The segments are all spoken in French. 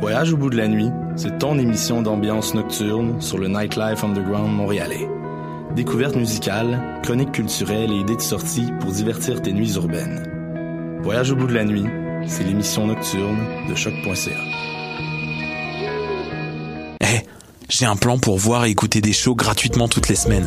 Voyage au bout de la nuit, c'est ton émission d'ambiance nocturne sur le Nightlife Underground montréalais. Découvertes musicales, chroniques culturelles et idées de sortie pour divertir tes nuits urbaines. Voyage au bout de la nuit, c'est l'émission nocturne de choc.ca. Eh, j'ai un plan pour voir et écouter des shows gratuitement toutes les semaines.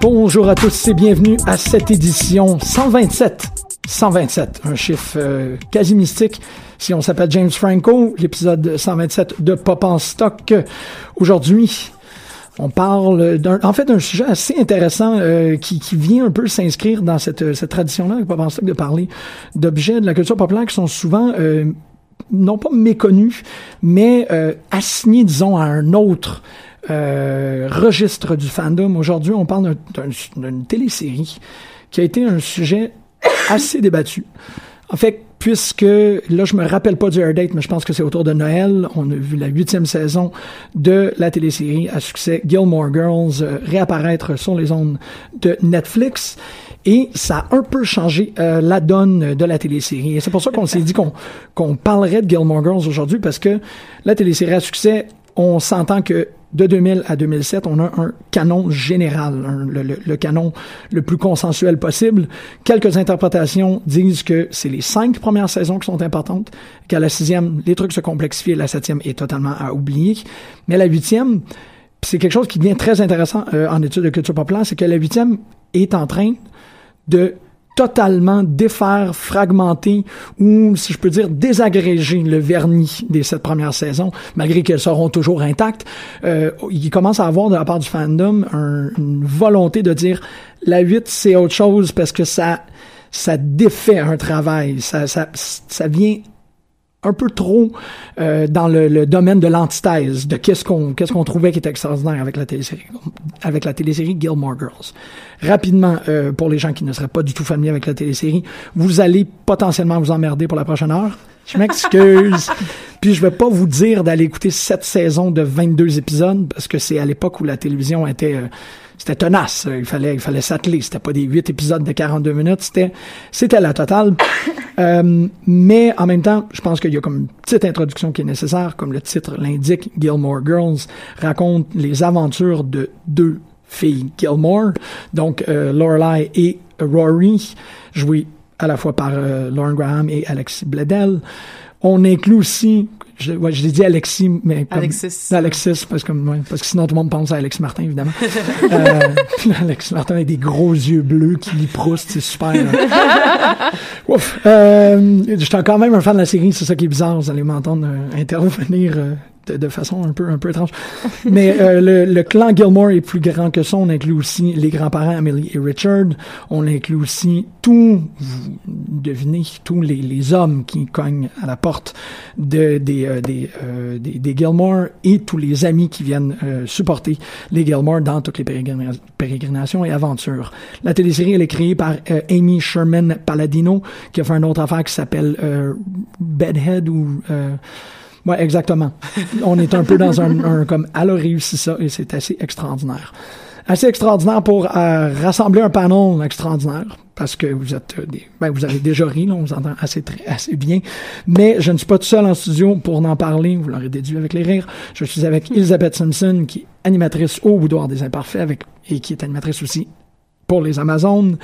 Bonjour à tous et bienvenue à cette édition 127. 127, un chiffre euh, quasi mystique. Si on s'appelle James Franco, l'épisode 127 de Pop en stock. Aujourd'hui, on parle d'un, en fait, d'un sujet assez intéressant euh, qui, qui vient un peu s'inscrire dans cette, cette tradition-là stock de parler d'objets de la culture populaire qui sont souvent euh, non pas méconnus, mais euh, assignés, disons, à un autre euh, registre du fandom. Aujourd'hui, on parle d'un- d'un- d'une télésérie qui a été un sujet assez débattu. En fait, puisque là, je me rappelle pas du air date, mais je pense que c'est autour de Noël. On a vu la huitième saison de la télésérie à succès Gilmore Girls euh, réapparaître sur les ondes de Netflix. Et ça a un peu changé euh, la donne de la télésérie. Et c'est pour ça qu'on s'est dit qu'on qu'on parlerait de Gilmore Girls aujourd'hui, parce que la télésérie à succès, on s'entend que de 2000 à 2007, on a un canon général, le, canon le plus consensuel possible. Quelques interprétations disent que c'est les cinq premières saisons qui sont importantes, qu'à la sixième, les trucs se complexifient, la septième est totalement à oublier. Mais la huitième, c'est quelque chose qui devient très intéressant euh, en études de culture populaire, c'est que la huitième est en train de totalement défaire, fragmenter ou, si je peux dire, désagréger le vernis des sept premières saisons, malgré qu'elles seront toujours intactes. Euh, il commence à avoir de la part du fandom un- une volonté de dire la 8 c'est autre chose parce que ça ça défait un travail, ça ça ça vient un peu trop euh, dans le, le domaine de l'antithèse, de qu'est-ce qu'on qu'est-ce qu'on trouvait qui était extraordinaire avec la télésérie avec la télésérie Gilmore Girls. Rapidement, euh, pour les gens qui ne seraient pas du tout familiers avec la télésérie, vous allez potentiellement vous emmerder pour la prochaine heure. Je m'excuse. Puis je vais pas vous dire d'aller écouter cette saison de 22 épisodes parce que c'est à l'époque où la télévision était euh, c'était tenace, il fallait il fallait s'atteler, c'était pas des 8 épisodes de 42 minutes, c'était c'était la totale. Euh, mais en même temps, je pense qu'il y a comme une petite introduction qui est nécessaire, comme le titre l'indique, Gilmore Girls raconte les aventures de deux filles Gilmore, donc euh, Lorelai et Rory, joués à la fois par euh, Lauren Graham et Alexis Bledel. On inclut aussi, je, ouais, je l'ai dit Alexis, mais comme, Alexis. Alexis, parce que, ouais, parce que sinon tout le monde pense à Alex Martin, évidemment. euh, Alex Martin avec des gros yeux bleus qui lit Proust, c'est super. Ouf. Euh, J'étais quand même un fan de la série, c'est ça qui est bizarre, vous allez m'entendre euh, intervenir euh, de, de façon un peu un peu étrange. Mais euh, le, le clan Gilmore est plus grand que ça. On inclut aussi les grands-parents Amelie et Richard. On inclut aussi tous, vous devinez, tous les, les hommes qui cognent à la porte de, des, euh, des, euh, des, des Gilmore et tous les amis qui viennent euh, supporter les Gilmore dans toutes les pérégrina- pérégrinations et aventures. La télésérie, elle est créée par euh, Amy Sherman Palladino, qui a fait une autre affaire qui s'appelle euh, Bedhead ou... Ouais, exactement. On est un peu dans un, comme elle a réussi ça et c'est assez extraordinaire. Assez extraordinaire pour euh, rassembler un panel extraordinaire parce que vous êtes euh, des, ben vous avez déjà ri, là, on vous entend assez très, assez bien. Mais je ne suis pas tout seul en studio pour en parler. Vous l'aurez déduit avec les rires. Je suis avec Elizabeth Simpson qui est animatrice au Boudoir des Imparfaits avec et qui est animatrice aussi pour les Amazones,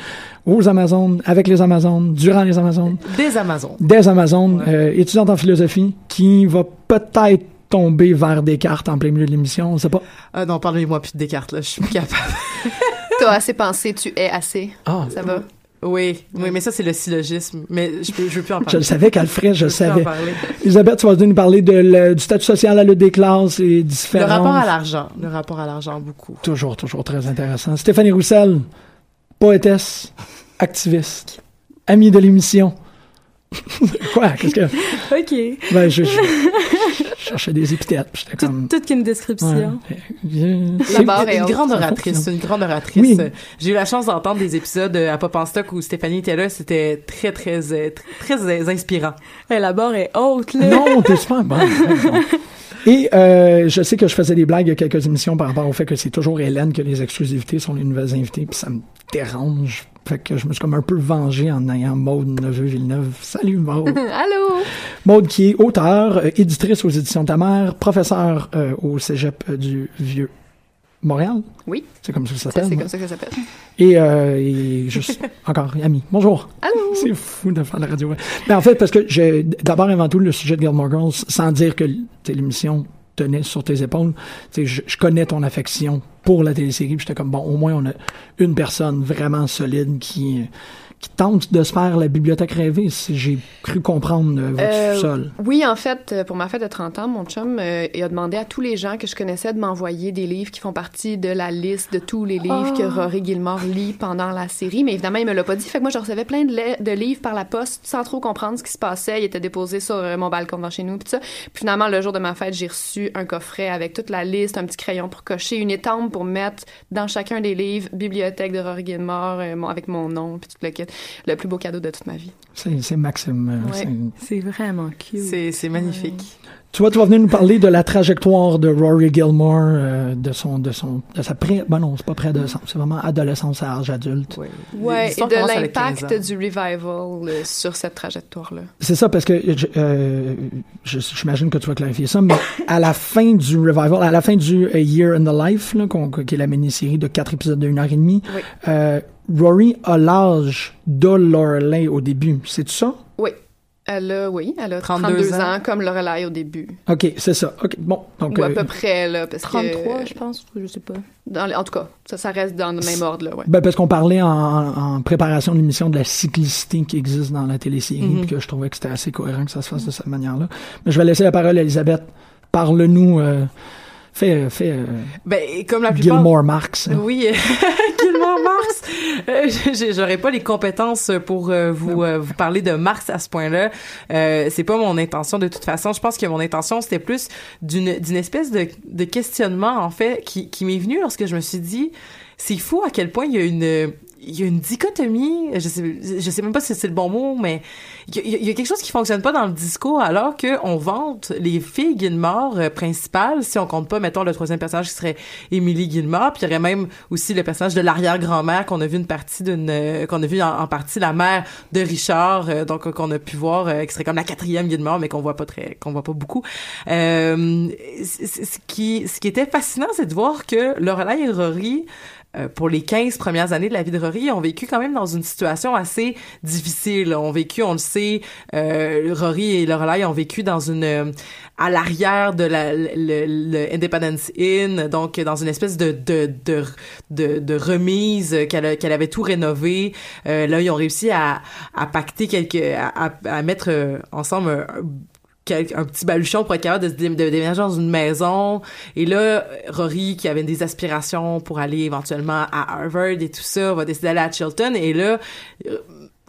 aux Amazones, avec les Amazones, durant les Amazones Des Amazones. des Amazones, euh, étudiante en philosophie, qui va peut-être tomber vers Descartes en plein milieu de l'émission, on sait pas. Ah non, parlez-moi plus de Descartes, là. Je suis plus capable. T'as assez pensé, tu es assez. Ah, Ça va? Oui, oui, mais ça, c'est le syllogisme. Mais je, peux, je veux plus en parler. je le savais le ferait, je le veux plus en savais. parler. Elisabeth, tu vas nous parler de le- du statut social, la lutte des classes et Le différents... rapport à l'argent. Le rapport à l'argent, beaucoup. Toujours, toujours très intéressant. Stéphanie Roussel, poétesse, activiste, amie de l'émission. Quoi? Qu'est-ce que... OK. Ben, je, je- je cherchais des épithètes, j'étais Tout- comme... toute qu'une description. Ouais. C'est une, est une haute. grande oratrice, une grande oratrice. Oui. J'ai eu la chance d'entendre des épisodes à Pop en stock où Stéphanie était là, c'était très très euh, très, très, euh, inspirant. Hey, la barre est haute, là. Non, t'es super bon. Et euh, je sais que je faisais des blagues il y a quelques émissions par rapport au fait que c'est toujours Hélène que les exclusivités sont les nouvelles invités, puis ça me dérange. Fait que je me suis comme un peu vengé en ayant Maude Neveu-Villeneuve. Salut Maude! Allô? Maude qui est auteure, euh, éditrice aux éditions de ta mère, professeure euh, au cégep du Vieux Montréal? Oui. C'est comme ça que ça s'appelle. c'est comme ça que ça s'appelle. Et, euh, et juste encore ami. Bonjour. Allô? C'est fou de faire la radio. Mais en fait, parce que j'ai d'abord avant tout le sujet de Gilmore Girls, sans dire que l'émission tenait sur tes épaules, je, je connais ton affection pour la télésérie. J'étais comme bon, au moins on a une personne vraiment solide qui qui tente de se faire la bibliothèque rêvée, si j'ai cru comprendre euh, votre Euh, sous-sol. Oui, en fait, euh, pour ma fête de 30 ans, mon chum euh, il a demandé à tous les gens que je connaissais de m'envoyer des livres qui font partie de la liste de tous les livres que Rory Gilmore lit pendant la série. Mais évidemment, il me l'a pas dit. Fait que moi, je recevais plein de, livres par la poste sans trop comprendre ce qui se passait. Ils étaient déposés sur euh, mon balcon devant chez nous, puis ça. Puis finalement, le jour de ma fête, j'ai reçu un coffret avec toute la liste, un petit crayon pour cocher, une étampe pour mettre dans chacun des livres, bibliothèque de Rory Gilmore, euh, avec mon nom, puis tout le kit. Le plus beau cadeau de toute ma vie. C'est Maxime. euh, Ouais. c'est- vraiment cute. C'est c'est magnifique. Tu vois, tu vas venir nous parler de la trajectoire de Rory Gilmore, euh, de son, de son, de sa pré, ben non, c'est pas préadolescence, c'est vraiment adolescence à âge adulte. Ouais, et de commence avec 15 l'impact du revival euh, sur cette trajectoire-là. C'est ça, parce que je- euh, je- j'imagine que tu vas clarifier ça, mais à la fin du revival, à la fin du A Year in the Life, là, qui est la mini-série de quatre épisodes d'une heure et demie, Oui. euh, Rory a l'âge de Lorelai au début. C'est ça? Oui. Elle a, oui, elle a 32 32, ans. ans. comme Lorelai au début. OK, c'est ça. OK, bon. Donc, Ou à euh, peu près, là, parce 33, que... je pense, je sais pas. Dans, les- en tout cas, ça, ça reste dans le même ordre, là, ouais. Ben parce qu'on parlait en, en préparation de l'émission de la cyclicité qui existe dans la télésérie, Mhm. puis que je trouvais que c'était assez cohérent que ça se fasse de cette manière-là. Mais je vais laisser la parole à Elisabeth. Parle-nous. Euh, fais, fais euh, Ben, comme la plupart. Gilmore Marx. hein. Oui, Marx. Euh, J'aurais pas les compétences pour euh, vous euh, vous parler de Marx à ce point-là. Euh, c'est pas mon intention de toute façon. Je pense que mon intention c'était plus d'une d'une espèce de, de questionnement en fait qui qui m'est venu lorsque je me suis dit c'est fou à quel point il y a une il y a une dichotomie, je sais, je sais même pas si c'est le bon mot, mais il y, a, quelque chose qui fonctionne pas dans le discours alors que on vante les filles Gilmore euh, principales, si on compte pas, mettons, le troisième personnage qui serait Émilie Gilmore, puis il y aurait même aussi le personnage de l'arrière-grand-mère qu'on a vu une partie d'une, euh, qu'on a vu en, partie la mère de Richard, euh, donc euh, qu'on a pu voir, qui serait comme la quatrième Gilmore, mais qu'on voit pas très, qu'on voit pas beaucoup. Ce qui, ce qui était fascinant, c'est de voir que Lorelai et Rory euh, pour les 15 premières années de la vie de Rory, ont vécu quand même dans une situation assez difficile. On vécu, on le sait, euh, Rory et Lorelai ont vécu dans une euh, à l'arrière de la le, le Independence Inn, donc dans une espèce de de de de, remise qu'elle qu'elle avait tout rénové. Euh, là, ils ont réussi à à pacter quelques à, à, à mettre ensemble un, petit baluchon pour être capable de, déménager dans une maison. Et là, Rory, qui avait des aspirations pour aller éventuellement à Harvard et tout ça, va décider d'aller à Chilton. Et là, euh,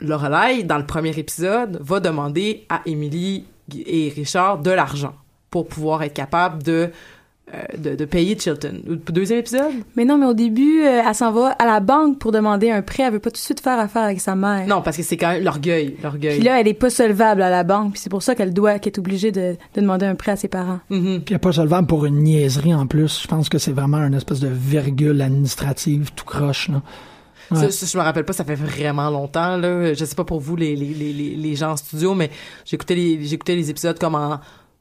Lorelai, dans le premier épisode, va demander à Emily et Richard de l'argent pour pouvoir être capable de, de, de payer Chilton. Deuxième épisode? Mais non, mais au début, euh, elle s'en va à la banque pour demander un prêt. Elle veut pas tout de suite faire affaire avec sa mère. Non, parce que c'est quand même l'orgueil. L'orgueil. Puis là, elle est pas solvable à la banque. Puis c'est pour ça qu'elle doit, qu'elle est obligée de, de demander un prêt à ses parents. Mm-hmm. Puis n'y a pas solvable pour une niaiserie en plus. Je pense que c'est vraiment une espèce de virgule administrative tout croche. Là. Ouais. Ça, ça, je me rappelle pas, ça fait vraiment longtemps, là. Je sais pas pour vous, les, les, les, les, les gens en studio, mais j'écoutais les, j'écoutais les épisodes comme en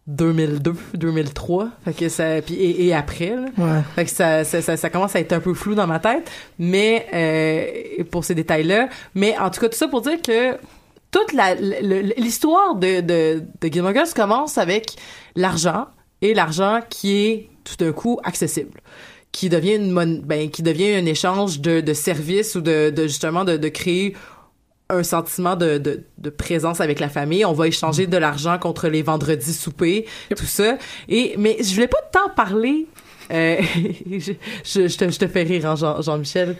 2002, 2003. Fait que ça, puis, et, et après, là. Ouais. Fait que ça, ça, ça, ça commence à être un peu flou dans ma tête, mais, euh, pour ces détails-là. Mais en tout cas, tout ça pour dire que toute la, l'histoire de, de, de Gilmore Girls commence avec l'argent et l'argent qui est tout d'un coup accessible qui devient une mon- ben qui devient un échange de, de services ou de, de justement de, de créer un sentiment de, de, de présence avec la famille. On va échanger de l'argent contre les vendredis soupers, tout ça. Et mais je voulais pas tant parler. Euh, je, je, je te, je te fais rire, hein, Jean, Jean-Michel.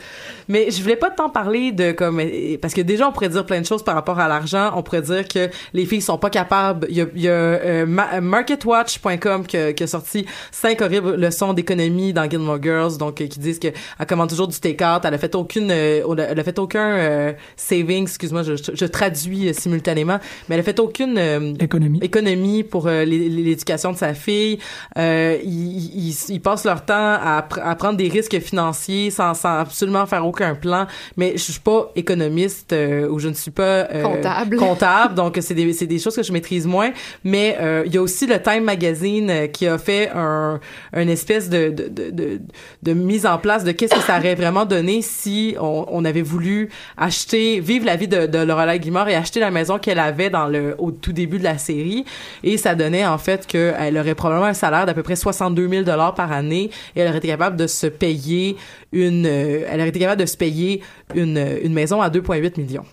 Mais je voulais pas tant parler de comme parce que déjà on pourrait dire plein de choses par rapport à l'argent. On pourrait dire que les filles sont pas capables. Il y a, il y a euh, ma- marketwatch.com qui, a- qui a sorti cinq horribles leçons d'économie dans Gilmore Girls, donc euh, qui disent que elle commande toujours du take-out. Elle a fait aucune, euh, elle a fait aucun euh, saving. Excuse-moi, je, traduis simultanément, mais elle a fait aucune euh, économie économie pour l'é- l'éducation de sa fille. Euh, ils, ils, ils passent leur temps à, pr- à prendre des risques financiers sans, sans absolument faire aucun plan. Mais je suis pas économiste euh, ou je ne suis pas euh, Comptable. comptable, donc c'est des, des choses que je maîtrise moins. Mais euh, il y a aussi le Time Magazine qui a fait un, une espèce de, de, de, de, de mise en place de qu'est-ce que ça aurait vraiment donné si on, on avait voulu acheter, vivre la vie de, de Lorelai Guimard et acheter la maison qu'elle avait dans le au tout début de la série. Et ça donnait en fait qu'elle aurait probablement un salaire d'à peu près 62 000 dollars par année et elle aurait été capable de se payer une, euh, elle aurait été capable de se payer une, une maison à 2,8 millions.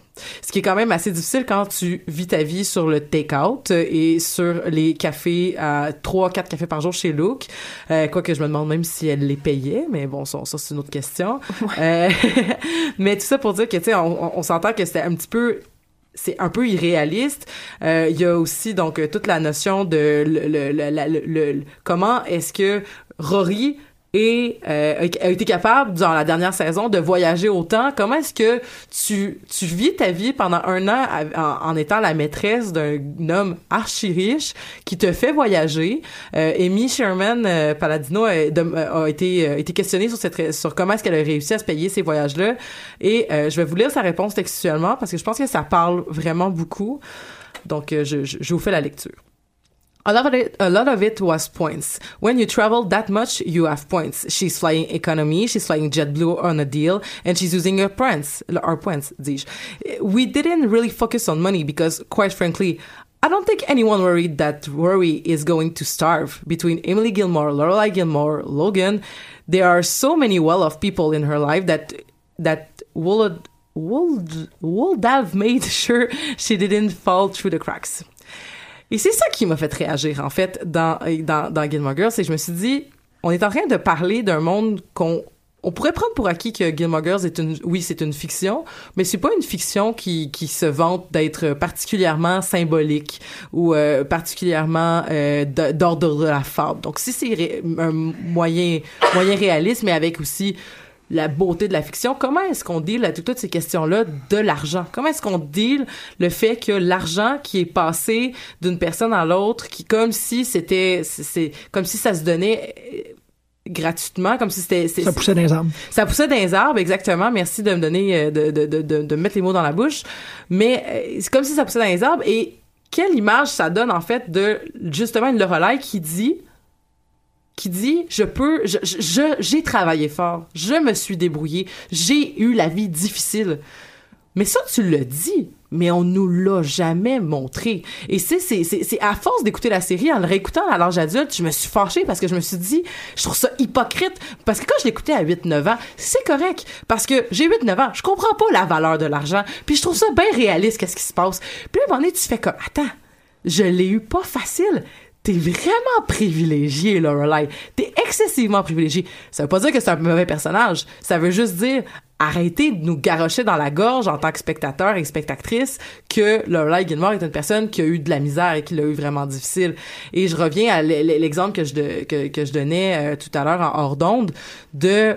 Ce qui est quand même assez difficile quand tu vis ta vie sur le take-out euh, et sur les cafés à 3 4 cafés par jour chez Look. Euh, quoique je me demande même si elle les payait, mais bon, ça, ça, c'est une autre question. Euh, mais tout ça pour dire que, tu sais, on, on- on s'entend que c'était un petit peu c'est un peu irréaliste. Euh, Il y a aussi donc toute la notion de le, le- le- le- comment est-ce que Rory est, euh, a été capable dans la dernière saison de voyager autant. Comment est-ce que tu, tu vis ta vie pendant un an en, étant la maîtresse d'un homme archi riche qui te fait voyager? Euh, Amy Sherman euh, Palladino a, de- a été, euh, questionnée sur, comment est-ce qu'elle a réussi à se payer ces voyages-là. Et euh, je vais vous lire sa réponse textuellement parce que je pense que ça parle vraiment beaucoup. Donc, euh, je, je, je vous fais la lecture. A lot, of it, a lot of it was points. When you travel that much, you have points. She's flying economy, she's flying JetBlue on a deal, and she's using her points, our points. We didn't really focus on money because, quite frankly, I don't think anyone worried that Rory is going to starve. Between Emily Gilmore, Lorelai Gilmore, Logan, there are so many well-off people in her life that that would would would have made sure she didn't fall through the cracks. Et c'est ça qui m'a fait réagir, en fait, dans, dans, dans Gilmore Girls. Que je me suis dit, on est en train de parler d'un monde qu'on on pourrait prendre pour acquis que Gilmore Girls est une, oui, c'est une fiction, mais c'est pas une fiction qui, qui se vante d'être particulièrement symbolique ou euh, particulièrement euh, d'ordre de la fable. Donc, si c'est un moyen, moyen réaliste, mais avec aussi la beauté de la fiction, comment est-ce qu'on deal avec toutes ces questions-là de l'argent? Comment est-ce qu'on deal le fait que l'argent qui est passé d'une personne à l'autre, qui comme si c'était, c'est- comme si ça se donnait euh, gratuitement, comme si c'était... Ça poussait dans les arbres. ça poussait dans les arbres, exactement. Merci de me donner, euh, de, de, de, de, de mettre les mots dans la bouche. Mais euh, c'est comme si ça poussait dans les arbres. Et quelle image ça donne, en fait, de justement une Lorelai qui dit qui dit je peux je j'ai travaillé fort, je me suis débrouillé, j'ai eu la vie difficile. Mais ça tu le dis, mais on nous l'a jamais montré. Et c'est c'est à force d'écouter la série en le réécoutant à l'âge adulte, je me suis fâchée parce que je me suis dit je trouve ça hypocrite parce que quand je l'écoutais à 8 9 ans, c'est correct parce que j'ai 8 9 ans, je comprends pas la valeur de l'argent, puis je trouve ça bien réaliste qu'est-ce qui se passe. Puis à un moment donné, tu fais comme attends, je l'ai eu pas facile. T'es vraiment privilégié, Lorelai. T'es excessivement privilégié. Ça veut pas dire que c'est un mauvais personnage. Ça veut juste dire arrêtez de nous garrocher dans la gorge en tant que spectateur et spectatrice que Lorelai Gilmore est une personne qui a eu de la misère et qui l'a eu vraiment difficile. Et je reviens à l'exemple que je, que je donnais euh, tout à l'heure en hors d'onde de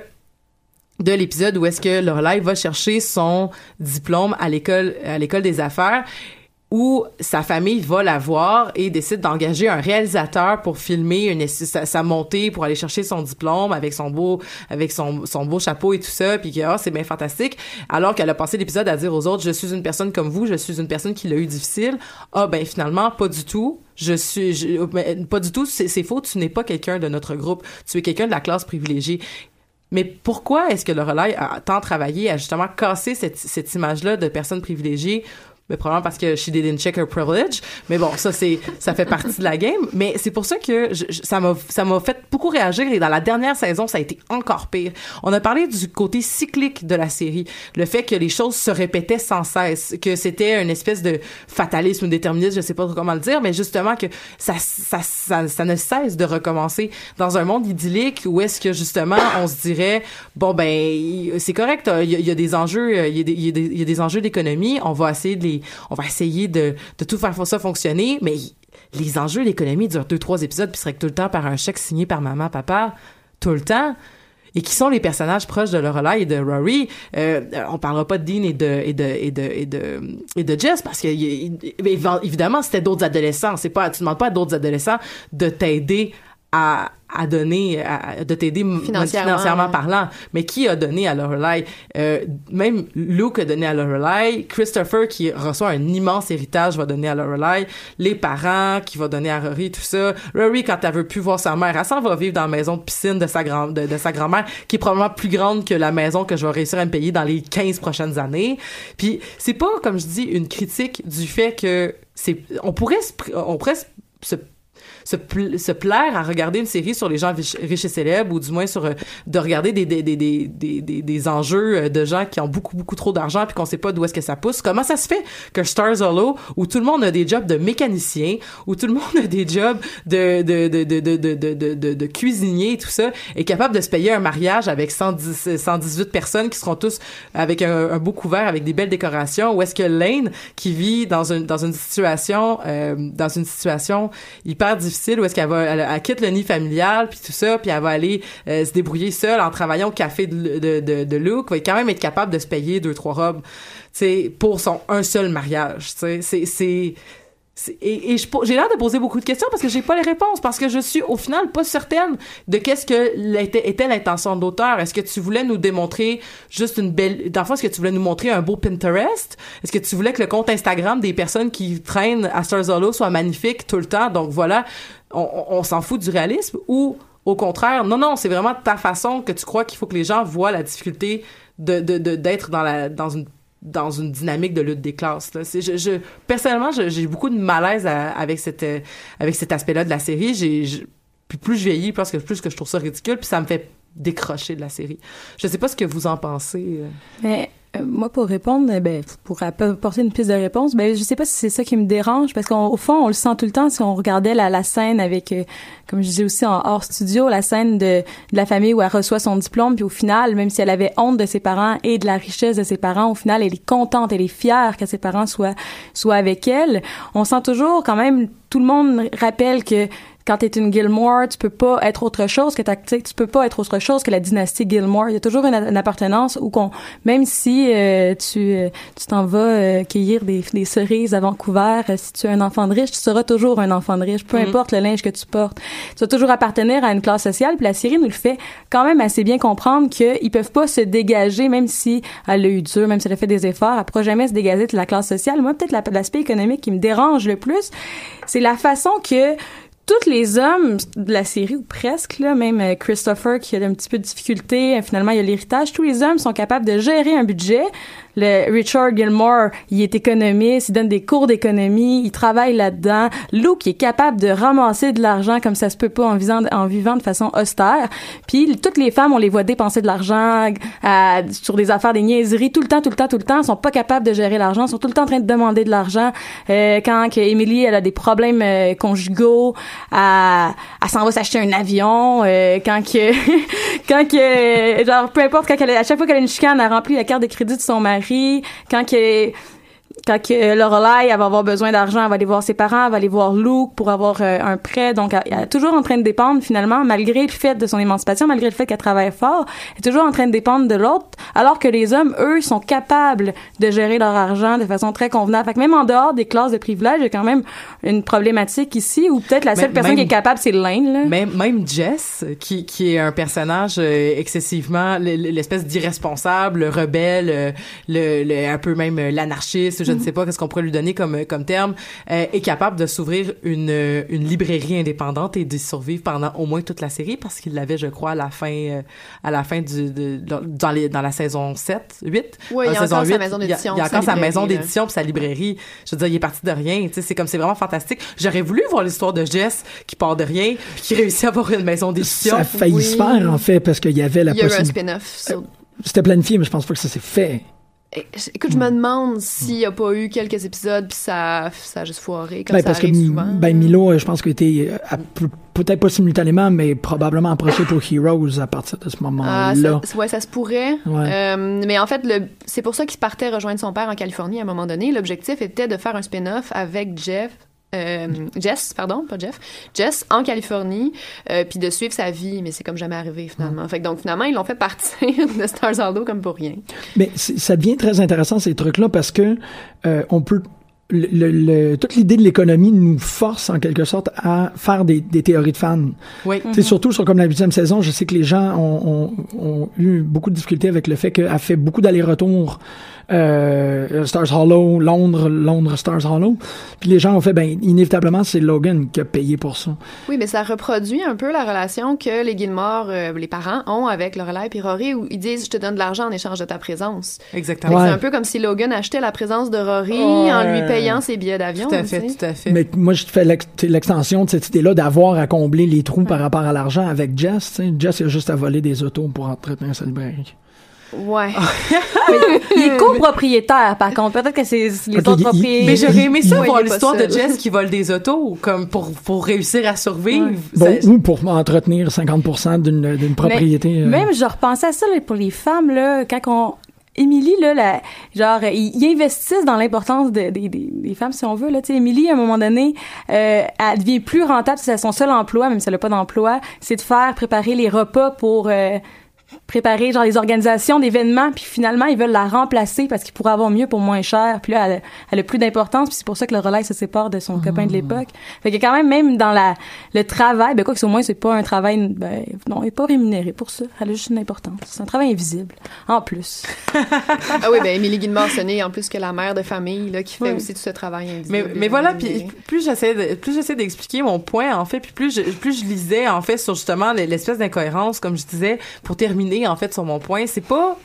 de l'épisode où est-ce que Lorelai va chercher son diplôme à l'école à l'école des affaires où sa famille va la voir et décide d'engager un réalisateur pour filmer sa, montée pour aller chercher son diplôme avec son beau avec son, son beau chapeau et tout ça puis que ah, c'est bien fantastique. Alors qu'elle a passé l'épisode à dire aux autres je suis une personne comme vous je suis une personne qui l'a eu difficile ah ben finalement pas du tout. Je suis ben, pas du tout. C'est c'est faux. Tu n'es pas quelqu'un de notre groupe. Tu es quelqu'un de la classe privilégiée. Mais pourquoi est-ce que le relais a tant travaillé à justement casser cette, cette image-là de personne privilégiée? Mais probablement parce que she didn't check her privilege. Mais bon, ça c'est ça fait partie de la game. Mais c'est pour ça que je- ça m'a ça m'a fait beaucoup réagir et dans la dernière saison ça a été encore pire. On a parlé du côté cyclique de la série, le fait que les choses se répétaient sans cesse, que c'était une espèce de fatalisme ou déterminisme, je sais pas comment le dire, mais justement que ça ça ça, ça ne cesse de recommencer dans un monde idyllique où est-ce que justement on se dirait bon ben c'est correct, il y, a- il y a des enjeux, y des, il y il y a des enjeux d'économie, on va essayer de les on va essayer de, tout faire ça fonctionner, mais les enjeux d'économie durent deux trois épisodes puis seraient tout le temps par un chèque signé par maman papa tout le temps et qui sont les personnages proches de Lorelai et de Rory? Euh, on parlera pas de Dean et de et Jess parce que évidemment c'était d'autres adolescents. C'est pas tu demandes pas à d'autres adolescents de t'aider à à donner à- de t'aider Financièrement. financièrement. Parlant. Mais qui a donné à Lorelai? Euh, même Luke a donné à Lorelai. Christopher qui reçoit un immense héritage va donner à Lorelai. Les parents qui va donner à Rory tout ça. Rory quand elle veut plus voir sa mère elle s'en va vivre dans la maison de piscine de sa grand de, de sa grand-mère qui est probablement plus grande que la maison que je vais réussir à me payer dans les 15 prochaines années. Puis c'est pas comme je dis une critique du fait que c'est on pourrait se on pourrait se- se se, pl- se plaire à regarder une série sur les gens riches, et célèbres ou du moins sur euh, de regarder des des, des, des, des, enjeux euh, de gens qui ont beaucoup beaucoup trop d'argent puis qu'on sait pas d'où est-ce que ça pousse. Comment ça se fait que Stars Hollow où tout le monde a des jobs de mécanicien où tout le monde a des jobs de de de de de de cuisinier et tout ça est capable de se payer un mariage avec 110 118 personnes qui seront tous avec un, un beau couvert avec des belles décorations? Ou est-ce que Lane qui vit dans une dans une situation euh, dans une situation hyper difficile où est-ce qu'elle va elle, quitte le nid familial puis tout ça puis elle va aller euh, se débrouiller seule en travaillant au café de, de, de, Luke. Va quand même être capable de se payer deux trois robes pour son un seul mariage c'est- et, j'ai l'air de poser beaucoup de questions parce que j'ai pas les réponses parce que je suis au final pas certaine de qu'est-ce que était l'intention de l'auteur. Est-ce que tu voulais nous démontrer juste une belle dans le fond est-ce que tu voulais nous montrer un beau Pinterest? Est-ce que tu voulais que le compte Instagram des personnes qui traînent à Stars Hollow soit magnifique tout le temps? Donc voilà, on, s'en fout du réalisme ou au contraire, non non, c'est vraiment ta façon que tu crois qu'il faut que les gens voient la difficulté de- d'être dans la dans une dans une dynamique de lutte des classes. Là. Je, je, personnellement, j'ai beaucoup de malaise avec, cette, euh, avec cet aspect-là de la série. Plus je vieillis, plus que, plus que je trouve ça ridicule, puis ça me fait décrocher de la série. Je sais pas ce que vous en pensez. euh, moi, pour répondre, eh ben, pour apporter une piste de réponse, ben, je sais pas si c'est ça qui me dérange, parce qu'au fond, on le sent tout le temps si on regardait la, la scène avec, euh, comme je disais aussi en hors studio, la scène de, de la famille où elle reçoit son diplôme, puis au final, même si elle avait honte de ses parents et de la richesse de ses parents, au final, elle est contente, elle est fière que ses parents soient, soient avec elle. On sent toujours quand même, tout le monde rappelle que quand t'es une Gilmore, tu peux pas être autre chose que ta, tu peux pas être autre chose que la dynastie Gilmore. Il y a toujours une, une appartenance où qu'on, même si euh, tu euh, tu t'en vas euh, cueillir des, des cerises à Vancouver, euh, si tu es un enfant de riche, tu seras toujours un enfant de riche, peu Mhm. importe le linge que tu portes. Tu vas toujours appartenir à une classe sociale. Puis la série nous le fait quand même assez bien comprendre qu'ils peuvent pas se dégager, même si elle a eu dur, même si elle a fait des efforts, elle pourra jamais se dégager de la classe sociale. Moi, peut-être la- l'aspect économique qui me dérange le plus, c'est la façon que tous les hommes de la série ou presque là, même euh, Christopher qui a un petit peu de difficulté, euh, finalement il y a l'héritage, tous les hommes sont capables de gérer un budget. Le Richard Gilmore, il est économiste, il donne des cours d'économie, il travaille là-dedans. Luke il est capable de ramasser de l'argent comme ça se peut pas en vivant, de façon austère. Puis toutes les femmes, on les voit dépenser de l'argent à- sur des affaires, des niaiseries, tout le temps, tout le temps, tout le temps, sont pas capables de gérer l'argent, sont tout le temps en train de demander de l'argent. Euh, quand que Emily, elle a des problèmes euh, conjugaux, elle, elle s'en va s'acheter un avion. euh, quand que, quand que, genre peu importe, quand elle, à chaque fois qu'elle a une chicane, elle remplit la carte de crédit de son mari. Quand que quand que Lorelai elle va avoir besoin d'argent, elle va aller voir ses parents, elle va aller voir Luke pour avoir euh, un prêt. Donc, elle, elle est toujours en train de dépendre finalement, malgré le fait de son émancipation, malgré le fait qu'elle travaille fort, elle est toujours en train de dépendre de l'autre, alors que les hommes, eux, sont capables de gérer leur argent de façon très convenable. Fait que même en dehors des classes de privilèges, il y a quand même une problématique ici où peut-être la seule personne qui est capable, c'est Lane. Là. Même, même Jess, qui, qui est un personnage euh, excessivement l'espèce d'irresponsable, le rebelle, euh, le, le- un peu même euh, l'anarchiste, je ne sais pas qu'est-ce qu'on pourrait lui donner comme comme terme, euh, est capable de s'ouvrir une euh, une librairie indépendante et d'y survivre pendant au moins toute la série parce qu'il l'avait, je crois, à la fin euh, à la fin du de, dans les dans la saison 7, 8. Ouais, Dans il y a encore sa 8, maison il y a- d'édition, Il y a encore sa maison d'édition puis sa librairie. Je veux dire, il est parti de rien. Tu sais, c'est comme c'est vraiment fantastique. J'aurais voulu voir l'histoire de Jess qui part de rien puis qui réussit à avoir une maison d'édition. Ça a failli Oui. se faire, en fait, parce qu'il y avait la Il y a eu un possibilité. spin-off. sur- C'était planifié, mais je pense pas que ça s'est fait. Eh, Écoute, je me demande s'il n'y a pas eu quelques épisodes puis ça, ça a juste foiré comme Ben, ça parce que arrive souvent. ben, Milo, euh, je pense qu'il était euh, peut-être pas simultanément, mais probablement approché pour Heroes à partir de ce Ah, moment-là. ça, ouais, ça se pourrait. Ouais. Euh, mais en fait, c'est pour ça qu'il partait rejoindre son père en Californie à un moment donné. L'objectif était de faire un spin-off avec Jeff. Euh, Jess, pardon, pas Jeff. Jess en Californie, euh, puis de suivre sa vie, mais c'est comme jamais arrivé finalement. Fait que donc finalement ils l'ont fait partir de Stars Hollow comme pour rien. Mais ça devient très intéressant ces trucs-là parce que euh, on peut le, le- le- toute l'idée de l'économie nous force en quelque sorte à faire des, des théories de fans. Oui. C'est surtout sur comme la huitième saison, je sais que les gens ont, ont- ont eu beaucoup de difficultés avec le fait qu'elle fait beaucoup d'allers-retours. Euh, Stars Hollow, Londres, Londres, Stars Hollow. Puis les gens ont fait, ben, inévitablement, c'est Logan qui a payé pour ça. Oui, mais ça reproduit un peu la relation que les Gilmore, euh, les parents, ont avec Lorelai et Rory, où ils disent « je te donne de l'argent en échange de ta présence ». Exactement. Ouais. C'est un peu comme si Logan achetait la présence de Rory Ouais. en lui payant ses billets d'avion. Tout à tu fait, sais. tout à fait. Mais moi, je fais l'extension de cette idée-là d'avoir à combler les trous par rapport à l'argent avec Jess. tu sais. Jess, il a juste à voler des autos pour entretenir sa librairie. Ouais. Il est copropriétaire, par contre. Peut-être que c'est les Ok, autres propriétaires. Mais j'aurais aimé ça voir l'histoire de. Jess qui vole des autos comme pour pour réussir à survivre. Bon, ou pour entretenir 50% d'une propriété. euh, Même, je repensais à ça là, pour les femmes, là, quand on... Émilie, là, la- genre, ils, ils investissent dans l'importance de- des- des- des femmes, si on veut. Là, Tu sais, Émilie, à un moment donné, euh, elle devient plus rentable. C'est son seul emploi, même si elle n'a pas d'emploi, c'est de faire préparer les repas pour euh, préparer genre les organisations d'événements. Puis finalement, ils veulent la remplacer parce qu'ils pourraient avoir mieux pour moins cher. Puis là, elle, elle a plus d'importance. Puis c'est pour ça que le relais se sépare de son copain de l'époque. Fait que quand même, même dans la le travail, ben quoi que c'est au moins c'est pas un travail, ben non, elle est pas rémunérée pour ça. Elle a juste une importance. C'est un travail invisible. En plus. Ah oui, ben Émilie Guillemard, ce n'est en plus que la mère de famille là, qui fait aussi tout ce travail invisible. Mais, mais voilà, puis plus j'essaie plus j'essaie d'expliquer mon point en fait, puis plus je, plus je lisais en fait sur justement l'espèce d'incohérence, comme je disais, pour terminer en fait sur mon point, c'est pas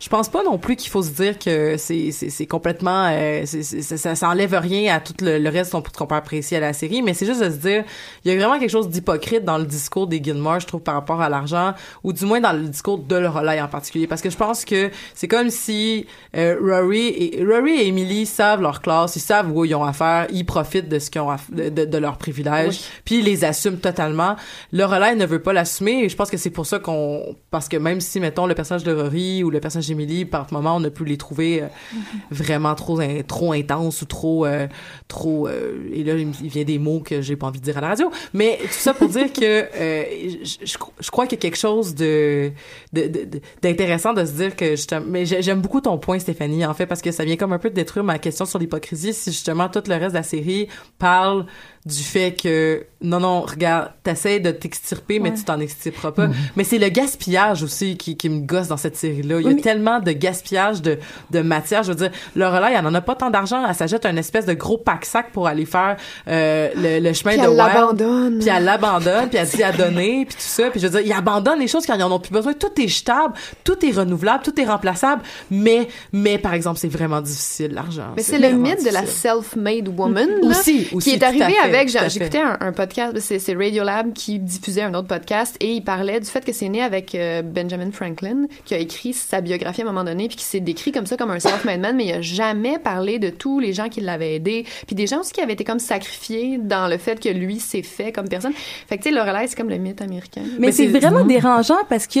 je pense pas non plus qu'il faut se dire que c'est complètement euh, c'est c'est- ça, ça ça enlève rien à tout le, le reste qu'on peut apprécier à la série mais c'est juste de se dire il y a vraiment quelque chose d'hypocrite dans le discours des Gilmore je trouve par rapport à l'argent ou du moins dans le discours de Lorelai en particulier parce que je pense que c'est comme si euh, Rory et Rory et Emily savent leur classe ils savent où ils ont affaire ils profitent de ce qu'ils ont de, de, de leurs privilèges Oui. puis ils les assument totalement Lorelai ne veut pas l'assumer et je pense que c'est pour ça qu'on parce que même si mettons le personnage de Rory ou le personnage d'Emily par moment on a pu les trouver euh, vraiment trop in- trop intenses ou trop euh, trop euh, et là il vient des mots que j'ai pas envie de dire à la radio. Mais tout ça pour dire que je, je, je crois qu'il y a quelque chose de de- de- de- d'intéressant de, se dire que justement mais j'ai- j'aime beaucoup ton point Stéphanie en fait parce que ça vient comme un peu de détruire ma question sur l'hypocrisie si justement tout le reste de la série parle du fait que non non regarde t'essaies de t'extirper mais tu t'en extirperas pas. Mhm. mais c'est le gaspillage aussi qui, qui me gosse dans cette série là il y a Oui, mais- tellement de gaspillage de, de matière. Je veux dire Lorelai elle en a pas tant d'argent. Elle s'achète un espèce de gros pack sac pour aller faire euh, le, le chemin Puis de elle l'abandonne. puis elle l'abandonne puis elle dit à donner puis tout ça. Puis je veux dire il abandonne les choses quand ils en ont plus besoin. Tout est jetable tout est renouvelable tout est remplaçable. Mais mais par exemple c'est vraiment difficile l'argent. Mais c'est le mythe de la difficile. self-made woman là, Aussi, aussi, qui est arrivé avec. Fait. J'écoutais un, un podcast, c'est Radiolab qui diffusait un autre podcast et il parlait du fait que c'est né avec euh, Benjamin Franklin qui a écrit sa biographie à un moment donné puis qui s'est décrit comme ça comme un self-made man, mais il a jamais parlé de tous les gens qui l'avaient aidé, puis des gens aussi qui avaient été comme sacrifiés dans le fait que lui s'est fait comme personne. Fait que tu sais, Lorelai c'est comme le mythe américain. Mais, c'est vraiment dérangeant parce que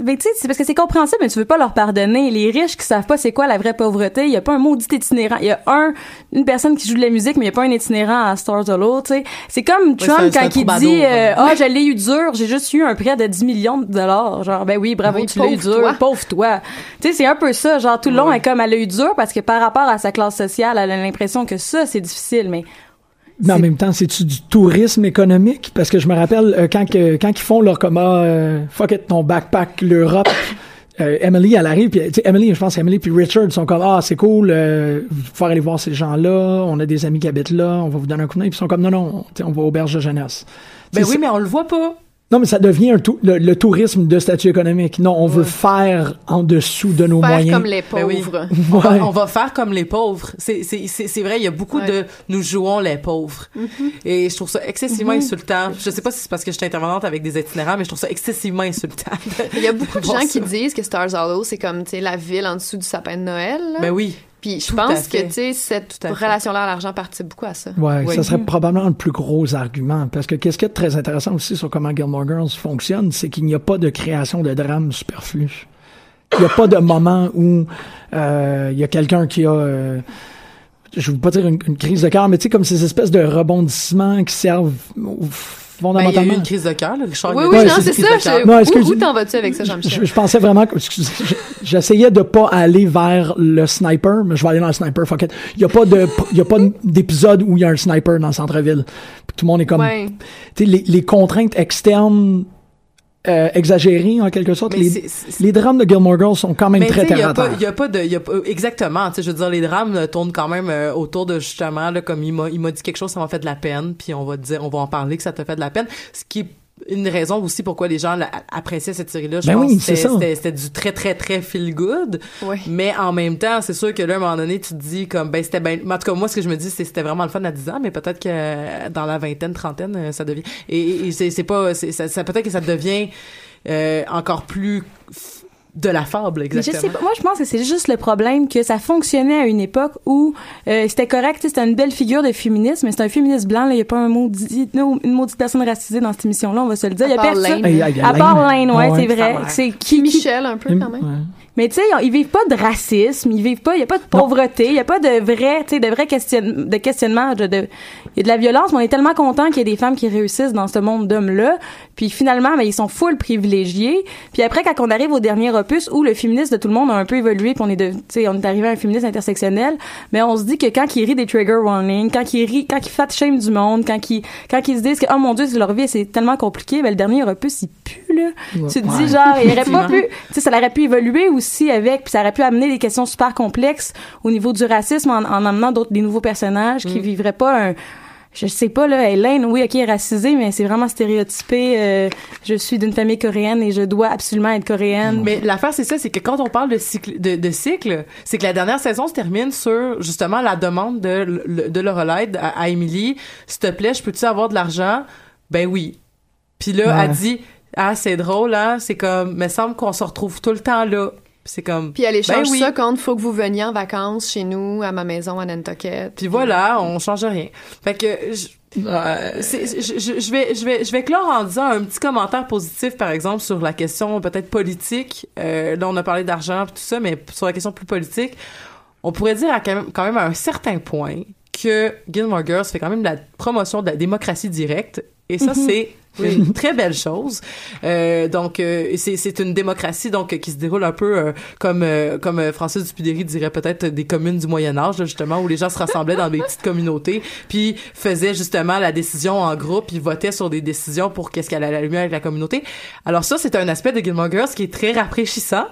ben, tu sais, c'est parce que c'est compréhensible, mais tu veux pas leur pardonner. Les riches qui savent pas c'est quoi la vraie pauvreté, il y a pas un maudit itinérant. Il y a un, une personne qui joue de la musique, mais il y a pas un itinérant à Stars Hollow, tu sais. C'est comme Trump quand il dit, euh, hein. ah, je l'ai eu dur, j'ai juste eu un prêt de 10 millions de dollars. Genre, ben oui, bravo, Oui, tu l'as eu dur, toi. pauvre toi. Tu sais, c'est un peu ça. Genre, tout le long, elle est comme, elle l'a eu dur parce que par rapport à sa classe sociale, elle a l'impression que ça, c'est difficile, mais Mais en même temps, c'est-tu du tourisme économique? Parce que je me rappelle, euh, quand, quand ils font leur coma, euh, fuck it, ton backpack, l'Europe, euh, Emily, elle arrive, puis, Emily, je pense Emily puis Richard sont comme, ah, c'est cool, euh, pouvez aller voir ces gens-là, on a des amis qui habitent là, on va vous donner un coup de main, puis ils sont comme, non, non, on va au auberge de jeunesse. ben oui mais on le voit pas Non, mais ça devient un tou- le, le tourisme de statut économique. Non, on veut faire en dessous de nos Faire moyens. comme les Ben oui. pauvres. On, va, Ouais. on va faire comme les pauvres. C'est, vrai, il y a beaucoup Ouais. de nous jouons les pauvres. Et je trouve ça excessivement Mhm. insultant. Je sais pas si c'est parce que je suis intervenante avec des itinérants, mais je trouve ça excessivement insultant. Il y a beaucoup de gens ça. qui disent que Stars Hollow, c'est comme, tu sais, la ville en dessous du sapin de Noël. là. Ben oui. Puis je Tout pense que, tu sais, cette relation-là à l'argent participe beaucoup à ça. Ouais, Oui. ça serait probablement le plus gros argument. Parce que qu'est-ce qui est très intéressant aussi sur comment Gilmore Girls fonctionne, c'est qu'il n'y a pas de création de drame superflu. Il n'y a pas de moment où euh, il y a quelqu'un qui a, euh, je ne veux pas dire une, une crise de cœur, mais tu sais, comme ces espèces de rebondissements qui servent au- Ben, il y a fondamentalement. eu une crise de cœur, là, Richard. Oui, oui, non, c'est ça. cœur. je- Non, où t'en vas-tu avec ça, Je, Jean-Michel? je pensais vraiment que j'essayais de pas aller vers le sniper, mais je vais aller dans le sniper. Fuck it. Il y a pas de, il y a pas d'épisode où il y a un sniper dans le centre-ville. Puis tout le monde est comme, Ouais. tu sais, les, les contraintes externes euh, exagérées en quelque sorte. Les, les drames de Gilmore Girls sont quand même Mais très terre il y a pas de, il y a pas- exactement. Tu sais, je veux dire, les drames euh, tournent quand même euh, autour de justement là, comme il m'a, il m'a dit quelque chose, ça m'a fait de la peine, puis on va te dire, on va en parler que ça t'a fait de la peine, ce qui est une raison aussi pourquoi les gens appréciaient cette série-là. Je Ben pense oui, c'était, c'est ça. c'était, c'était du très très très feel good. Ouais. Mais en même temps, c'est sûr que là, à un moment donné, tu te dis comme, ben, c'était ben, en tout cas, moi, ce que je me dis, c'est c'était vraiment le fun à 10 ans, mais peut-être que dans la vingtaine, trentaine, euh, ça devient, et, et c'est, c'est pas, c'est, ça, ça- peut-être que ça devient, euh, encore plus de la fable, Mais je exactement. sais pas. Moi, je pense que c'est juste le problème que ça fonctionnait à une époque où euh, c'était correct. C'était une belle figure de féminisme, mais c'est un féministe blanc. là. Il n'y a pas un maudit, non, une maudite personne racisée dans cette émission-là. On va se le dire. À Il y a part personne. Lane. À part Lane. Lane, ouais, Ah c'est vrai. Va. C'est qui, qui- Michel, un peu, quand même. Ouais. Mais tu sais, ils vivent pas de racisme, ils vivent pas, il y a pas de pauvreté, il y a pas de vrai, tu sais, de vrai question, de questionnement, de, de- il y a de la violence, mais on est tellement content qu'il y ait des femmes qui réussissent dans ce monde d'hommes-là. Puis finalement, ben, ils sont full privilégiés. Puis après, quand on arrive au dernier opus où le féminisme de tout le monde a un peu évolué, puis on est de, tu sais, on est arrivé à un féminisme intersectionnel, mais on se dit que quand ils rient des trigger warnings, quand ils rient, quand ils fat shame du monde, quand ils, quand ils se disent que, oh mon dieu, c'est leur vie, c'est tellement compliqué, ben, le dernier opus, il pue, là. Tu te dis, genre, il aurait pas pu, tu sais, ça aurait pu évoluer aussi avec, puis ça aurait pu amener des questions super complexes au niveau du racisme en, en amenant d'autres, des nouveaux personnages qui vivraient pas un, je sais pas, là, Hélène, oui, ok, elle est racisée, mais c'est vraiment stéréotypé, euh, je suis d'une famille coréenne et je dois absolument être coréenne. Mais l'affaire, c'est ça, c'est que quand on parle de cycle, de, de cycle, c'est que la dernière saison se termine sur justement la demande de, de Lorelai à, à Emily, s'il te plaît, je peux-tu avoir de l'argent? Ben oui. Puis là, Ouais. elle dit, ah, c'est drôle, hein, c'est comme, me semble qu'on se retrouve tout le temps là. Puis c'est comme, Puis elle échange Ben oui. ça contre faut que vous veniez en vacances chez nous, à ma maison, à Nantucket. puis voilà, on change rien. Fait que, je vais, je vais, je vais clore en disant un petit commentaire positif, par exemple, sur la question peut-être politique. Euh, là, on a parlé d'argent et tout ça, mais sur la question plus politique, on pourrait dire à quand même, quand même à un certain point que Gilmore Girls fait quand même la promotion de la démocratie directe Et ça, Mhm. c'est une très belle chose. Euh, donc, euh, c'est c'est une démocratie donc qui se déroule un peu euh, comme euh, comme euh, Francis Dupudéry dirait peut-être des communes du Moyen Âge là, justement où les gens se rassemblaient dans des petites communautés puis faisaient justement la décision en groupe puis votaient sur des décisions pour qu'est-ce qu'elle allait mieux avec la communauté. Alors ça c'est un aspect de Gilmore Girls qui est très rafraîchissant.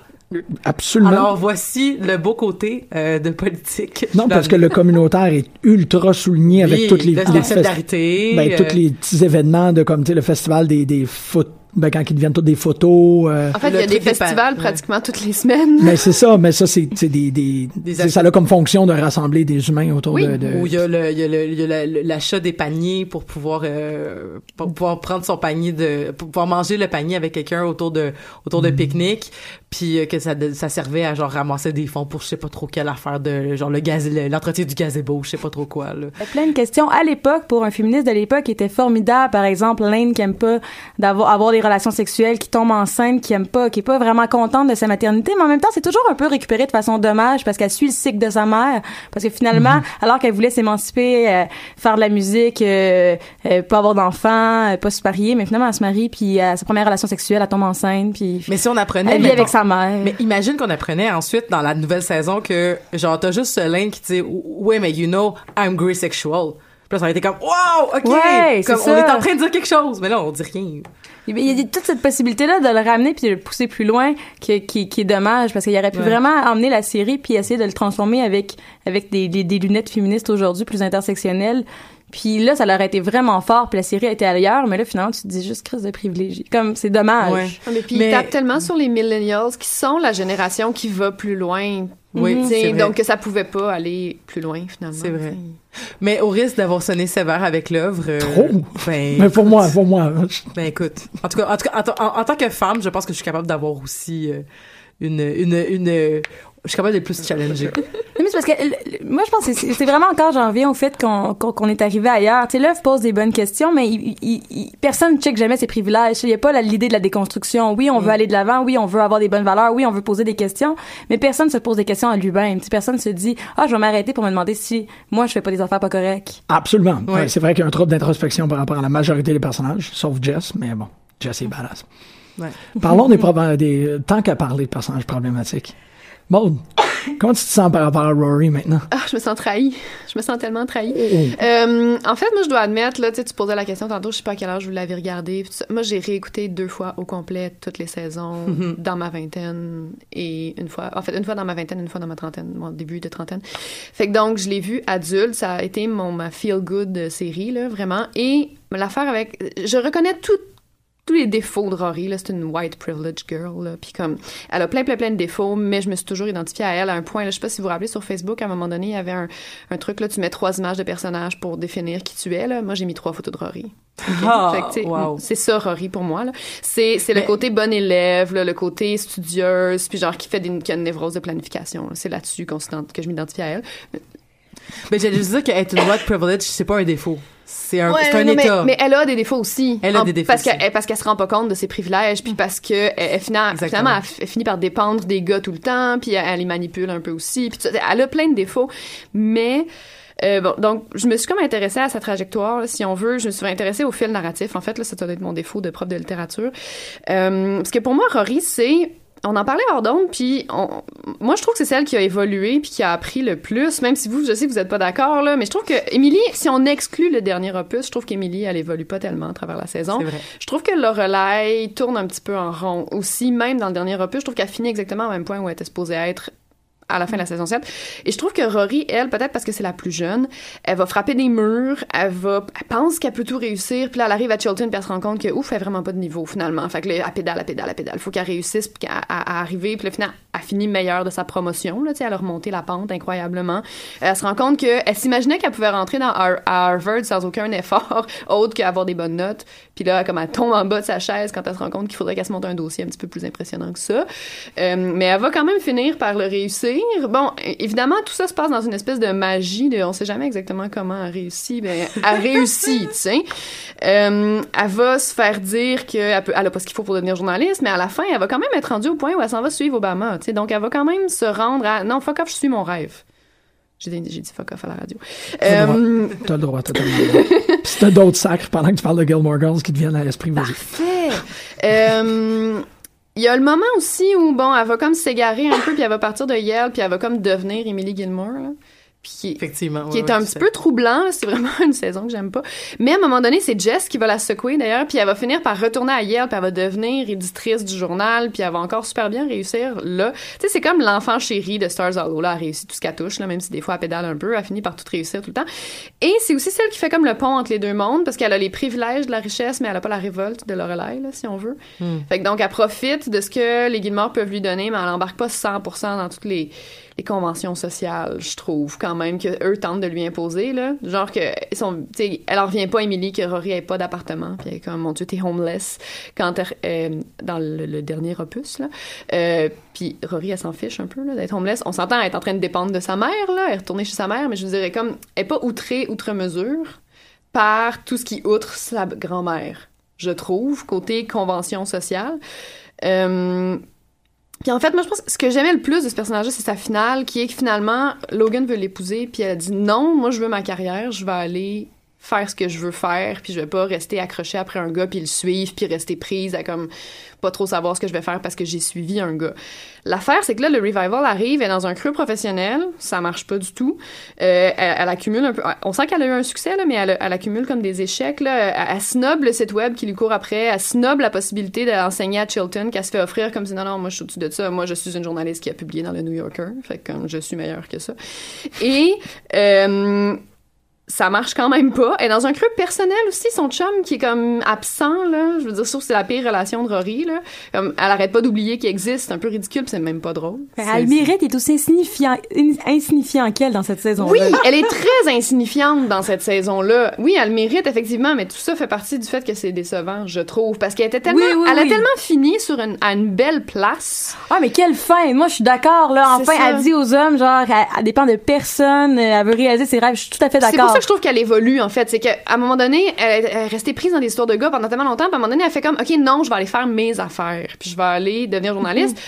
Absolument. Alors voici le beau côté euh, de politique. Non, parce que le communautaire est ultra souligné avec Oui, toutes les, les solidarité, ben, euh, tous les petits événements de comme tu sais, le festival des des foot ben, quand ils deviennent tous des photos euh, En fait, il y a des des festivals pratiquement toutes les semaines. mais c'est ça mais ça c'est c'est des, des, c'est- ça a comme fonction de rassembler des humains autour Oui. de, de- Où il y a le, il y a le- il y a la- le- l'achat des paniers pour pouvoir, euh, pour pouvoir prendre son panier de, pour pouvoir manger le panier avec quelqu'un autour de, autour Mm. de pique-nique. Puis euh, que ça, ça servait à genre ramasser des fonds pour je sais pas trop quelle affaire de, genre le gaz, le- l'entretien du gazebo, je sais pas trop quoi, là. A plein de questions. À l'époque, pour un féministe de l'époque, qui était formidable. Par exemple, Lane qui aime pas d'avoir avoir des relations sexuelles, qui tombe enceinte, qui aime pas, qui est pas vraiment contente de sa maternité, mais en même temps, c'est toujours un peu récupéré de façon dommage parce qu'elle suit le cycle de sa mère. Parce que finalement, alors qu'elle voulait s'émanciper, euh, faire de la musique, euh, euh, pas avoir d'enfants, euh, pas se marier, mais finalement, elle se marie, puis à sa première relation sexuelle, elle tombe enceinte, puis Mais si on apprenait, elle vit avec sa mère. Mais imagine qu'on apprenait ensuite dans la nouvelle saison que, genre, t'as juste ce link qui dit, ouais, mais you know, I'm gray sexual. Puis là, ça aurait été comme, wow, ok! Ouais, comme, on ça. est en train de dire quelque chose. Mais là, on dit rien. Il y a toute cette possibilité-là de le ramener puis de le pousser plus loin qui, qui, qui est dommage parce qu'il aurait pu Ouais. vraiment emmener la série puis essayer de le transformer avec, avec des, des, des lunettes féministes aujourd'hui plus intersectionnelles. Puis là, ça leur a été vraiment fort, puis la série a été ailleurs, mais là, finalement, tu te dis juste crise de privilégié. Comme, c'est dommage. Ouais. Ah, Mais puis Mais- ils tapent tellement sur les millennials qui sont la génération qui va plus loin. Oui, donc que ça pouvait pas aller plus loin finalement. C'est vrai. Mais au risque d'avoir sonné sévère avec l'œuvre. euh, Trop. Ben, mais pour moi pour moi ben écoute. En tout cas, en, tout cas, en, en- en tant que femme, je pense que je suis capable d'avoir aussi euh, une, une, une, je suis capable d'être plus challengée. Mais c'est parce que moi je pense que c'est vraiment encore j'en reviens au fait qu'on qu'on est arrivé ailleurs. Tu sais l'œuvre pose des bonnes questions mais il, il, il- personne ne check jamais ses privilèges. Il y a pas l'idée de la déconstruction. Oui, on veut aller de l'avant, oui, on veut avoir des bonnes valeurs, oui, on veut poser des questions, mais personne se pose des questions à lui-même. Personne se dit "Ah, je vais m'arrêter pour me demander si moi je fais pas des affaires pas correctes." absolument. Ouais, c'est vrai qu'il y a un trouble d'introspection par rapport à la majorité des personnages sauf Jess mais bon Jess est badass Ouais. parlons des, des tant qu'à parler de personnages problématiques Maud comment tu te sens par rapport à Rory maintenant? Ah, je me sens trahie. Je me sens tellement trahie. Oh. Euh, en fait, moi, je dois admettre, là, tu sais, tu posais la question tantôt, je sais pas à quelle âge vous l'avez regardé. Moi, j'ai réécouté deux fois au complet toutes les saisons Mhm. dans ma vingtaine et une fois, en fait, une fois dans ma vingtaine, une fois dans ma trentaine, mon début de trentaine. Fait que donc, je l'ai vu adulte. Ça a été mon, ma feel-good série, là, vraiment. Et l'affaire avec, je reconnais tout tous les défauts de Rory, c'est une white privilege girl, là, puis comme, elle a plein, plein, plein de défauts, mais je me suis toujours identifiée à elle à un point, là, je sais pas si vous vous rappelez, sur Facebook, à un moment donné, il y avait un, un truc, là, tu mets trois images de personnages pour définir qui tu es, là. Moi, j'ai mis trois photos de Rory. Ah, wow. C'est ça, Rory, pour moi. C'est, le côté bon élève, là, le côté studieuse, puis genre qui fait des, qui a une névrose de planification, là. C'est là-dessus s'ident- que je m'identifie à elle. Mais j'allais juste dire qu'être une white privilege, c'est pas un défaut. C'est un, Ouais, un non, état. Mais, elle a des défauts aussi. Elle a En- des défauts Parce qu'elle parce qu'elle se rend pas compte de ses privilèges, puis parce que elle, elle fina- Exactement. finalement, elle, f- elle finit par dépendre des gars tout le temps, puis elle, les manipule un peu aussi. Puis elle a plein de défauts, mais euh, bon, donc je me suis comme intéressée à sa trajectoire, là, si on veut. Je me suis intéressée au fil narratif. En fait, là, ça doit être mon défaut de prof de littérature, Euh, parce que pour moi, Rory, c'est on en parlait hors d'onde, puis on- moi, je trouve que c'est celle qui a évolué puis qui a appris le plus, même si vous, je sais que vous n'êtes pas d'accord, là, mais je trouve que Émilie, si on exclut le dernier opus, je trouve qu'Émilie, elle évolue pas tellement à travers la saison. C'est vrai. Je trouve que Lorelai tourne un petit peu en rond aussi, même dans le dernier opus. Je trouve qu'elle finit exactement au même point où elle était supposée être à la fin de la saison 7. Et je trouve que Rory, elle, peut-être parce que c'est la plus jeune, elle va frapper des murs, elle va, elle pense qu'elle peut tout réussir, puis là, elle arrive à Chilton, puis elle se rend compte que, ouf, elle vraiment pas de niveau, finalement. Fait que là, elle pédale, elle pédale, elle pédale. Faut qu'elle réussisse, puis qu'elle arriver, puis là, finalement, elle finit meilleure de sa promotion, là, tu sais, elle a remonté la pente incroyablement. Elle se rend compte que, elle s'imaginait qu'elle pouvait rentrer dans Harvard sans aucun effort, autre qu'avoir des bonnes notes. Puis là, comme elle tombe en bas de sa chaise quand elle se rend compte qu'il faudrait qu'elle se monte un dossier un petit peu plus impressionnant que ça. Euh, mais elle va quand même finir par le réussir. Bon, évidemment, tout ça se passe dans une espèce de magie de on sait jamais exactement comment elle réussit. Ben, elle réussit, tu sais. Euh, elle va se faire dire qu'elle peut, elle a pas ce qu'il faut pour devenir journaliste, mais à la fin, elle va quand même être rendue au point où elle s'en va suivre Obama, tu sais. Donc, elle va quand même se rendre à non, fuck off, je suis mon rêve. J'ai dit, dit fuck off à la radio. T'as le droit. Euh, T'as le droit, totalement. le droit. Puis si t'as d'autres sacres pendant que tu parles de Gilmore Girls qui te viennent à l'esprit, vas-y. Parfait. Euh, Il y a le moment aussi où, bon, elle va comme s'égarer un peu, puis elle va partir de Yale, puis elle va comme devenir Emily Gilmore, là. Qui, Effectivement. qui est un petit peu troublant. C'est vraiment une saison que j'aime pas. Mais à un moment donné, c'est Jess qui va la secouer d'ailleurs, puis elle va finir par retourner à Yale, puis elle va devenir éditrice du journal, puis elle va encore super bien réussir là. Tu sais, c'est comme l'enfant chéri de Stars Hollow. Là, elle réussit tout ce qu'elle touche, là, même si des fois elle pédale un peu, elle finit par tout réussir tout le temps. Et c'est aussi celle qui fait comme le pont entre les deux mondes, parce qu'elle a les privilèges de la richesse, mais elle a pas la révolte de Lorelai, là, si on veut. Hmm. Fait que donc, elle profite de ce que les Gilmore peuvent lui donner, mais elle embarque pas 100% dans toutes les, les conventions sociales, je trouve, quand même, que eux tentent de lui imposer, là. Genre que, sais, elle en revient pas, Emily, que Rory ait pas d'appartement, puis elle est comme, mon Dieu, t'es homeless, quand euh, dans le, dernier opus, là. Euh, puis Rory, elle s'en fiche un peu, là, d'être homeless. On s'entend, elle est en train de dépendre de sa mère, là, elle est retournée chez sa mère, mais je dirais comme, elle est pas outrée, outre mesure, par tout ce qui outre sa grand-mère, je trouve, côté convention sociale. Euh, puis en fait, moi, je pense que ce que j'aimais le plus de ce personnage-là, c'est sa finale, qui est que finalement, Logan veut l'épouser, puis elle a dit non, moi, je veux ma carrière, je vais aller faire ce que je veux faire, puis je vais pas rester accrochée après un gars, puis le suivre, puis rester prise à comme pas trop savoir ce que je vais faire parce que j'ai suivi un gars. L'affaire, c'est que là, le revival arrive, elle est dans un creux professionnel, ça marche pas du tout. Euh, elle, accumule un peu... On sent qu'elle a eu un succès, là, mais elle, elle accumule comme des échecs. Là. Elle, elle snob le site web qui lui court après, elle snob la possibilité d'enseigner à Chilton, qu'elle se fait offrir comme si non, non, moi je suis au-dessus de ça, moi je suis une journaliste qui a publié dans le New Yorker, fait que comme, je suis meilleure que ça. Et... Euh, ça marche quand même pas. Et dans un creux personnel aussi, son chum qui est comme absent, là. Je veux dire, sauf que c'est la pire relation de Rory, là. Comme, elle arrête pas d'oublier qu'il existe. C'est un peu ridicule, c'est même pas drôle. Elle mérite est aussi insignifiant, in- insignifiant qu'elle dans cette saison. Oui, elle est très insignifiante dans cette saison-là. Oui, elle mérite effectivement, mais tout ça fait partie du fait que c'est décevant, je trouve, parce qu'elle était tellement, Oui, oui, elle a tellement fini sur une, à une belle place. Ah, mais quelle fin! Moi, je suis d'accord, là. Enfin, elle dit aux hommes, genre, elle, elle dépend de personne, elle veut réaliser ses rêves. Je suis tout à fait d'accord. Ça que je trouve qu'elle évolue, en fait. C'est qu'à un moment donné, elle, elle est restée prise dans des histoires de gars pendant tellement longtemps, puis à un moment donné, elle fait comme, OK, non, je vais aller faire mes affaires, puis je vais aller devenir journaliste.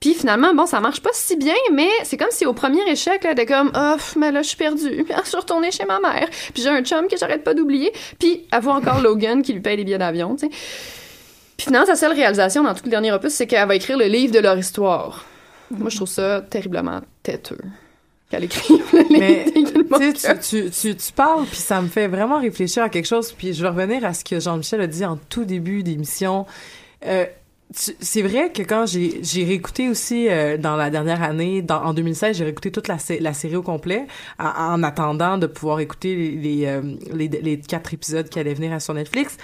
Puis finalement, bon, ça marche pas si bien, mais c'est comme si au premier échec, là, elle était comme, oh, mais là, je suis perdue. Puis je suis retournée chez ma mère. Puis j'ai un chum que j'arrête pas d'oublier. Puis elle voit encore Logan qui lui paye les billets d'avion, tu sais. Puis finalement, sa seule réalisation dans tout le dernier opus, c'est qu'elle va écrire le livre de leur histoire. Moi, je trouve ça terriblement têteux qu'elle écrive Mais tu, tu, tu, parles, puis ça me fait vraiment réfléchir à quelque chose. Puis je vais revenir à ce que Jean-Michel a dit en tout début d'émission. Euh, c'est vrai que quand j'ai j'ai réécouté aussi euh, dans la dernière année, dans, en 2016, j'ai réécouté toute la, sé- la série au complet en, en attendant de pouvoir écouter les, les, euh, les, les quatre épisodes qui allaient venir sur Netflix.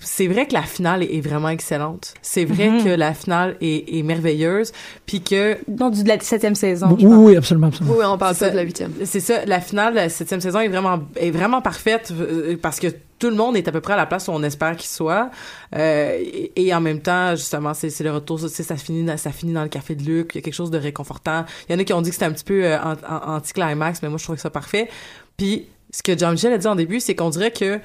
C'est vrai que la finale est, vraiment excellente. C'est vrai Mhm. que la finale est, est merveilleuse, puis que... Non, du, de la septième saison. Oui, oui, absolument, absolument. Oui, on parle pas de la huitième. C'est ça, la finale de la septième saison est vraiment, est vraiment parfaite euh, parce que tout le monde est à peu près à la place où on espère qu'il soit. Euh, et, et en même temps, justement, c'est c'est le retour, tu sais, ça finit, dans- ça finit dans le café de Luc, il y a quelque chose de réconfortant. Il y en a qui ont dit que c'était un petit peu euh, an- an- anti-climax, mais moi, je trouve que ça parfait. Puis, ce que Jean-Michel a dit en début, c'est qu'on dirait que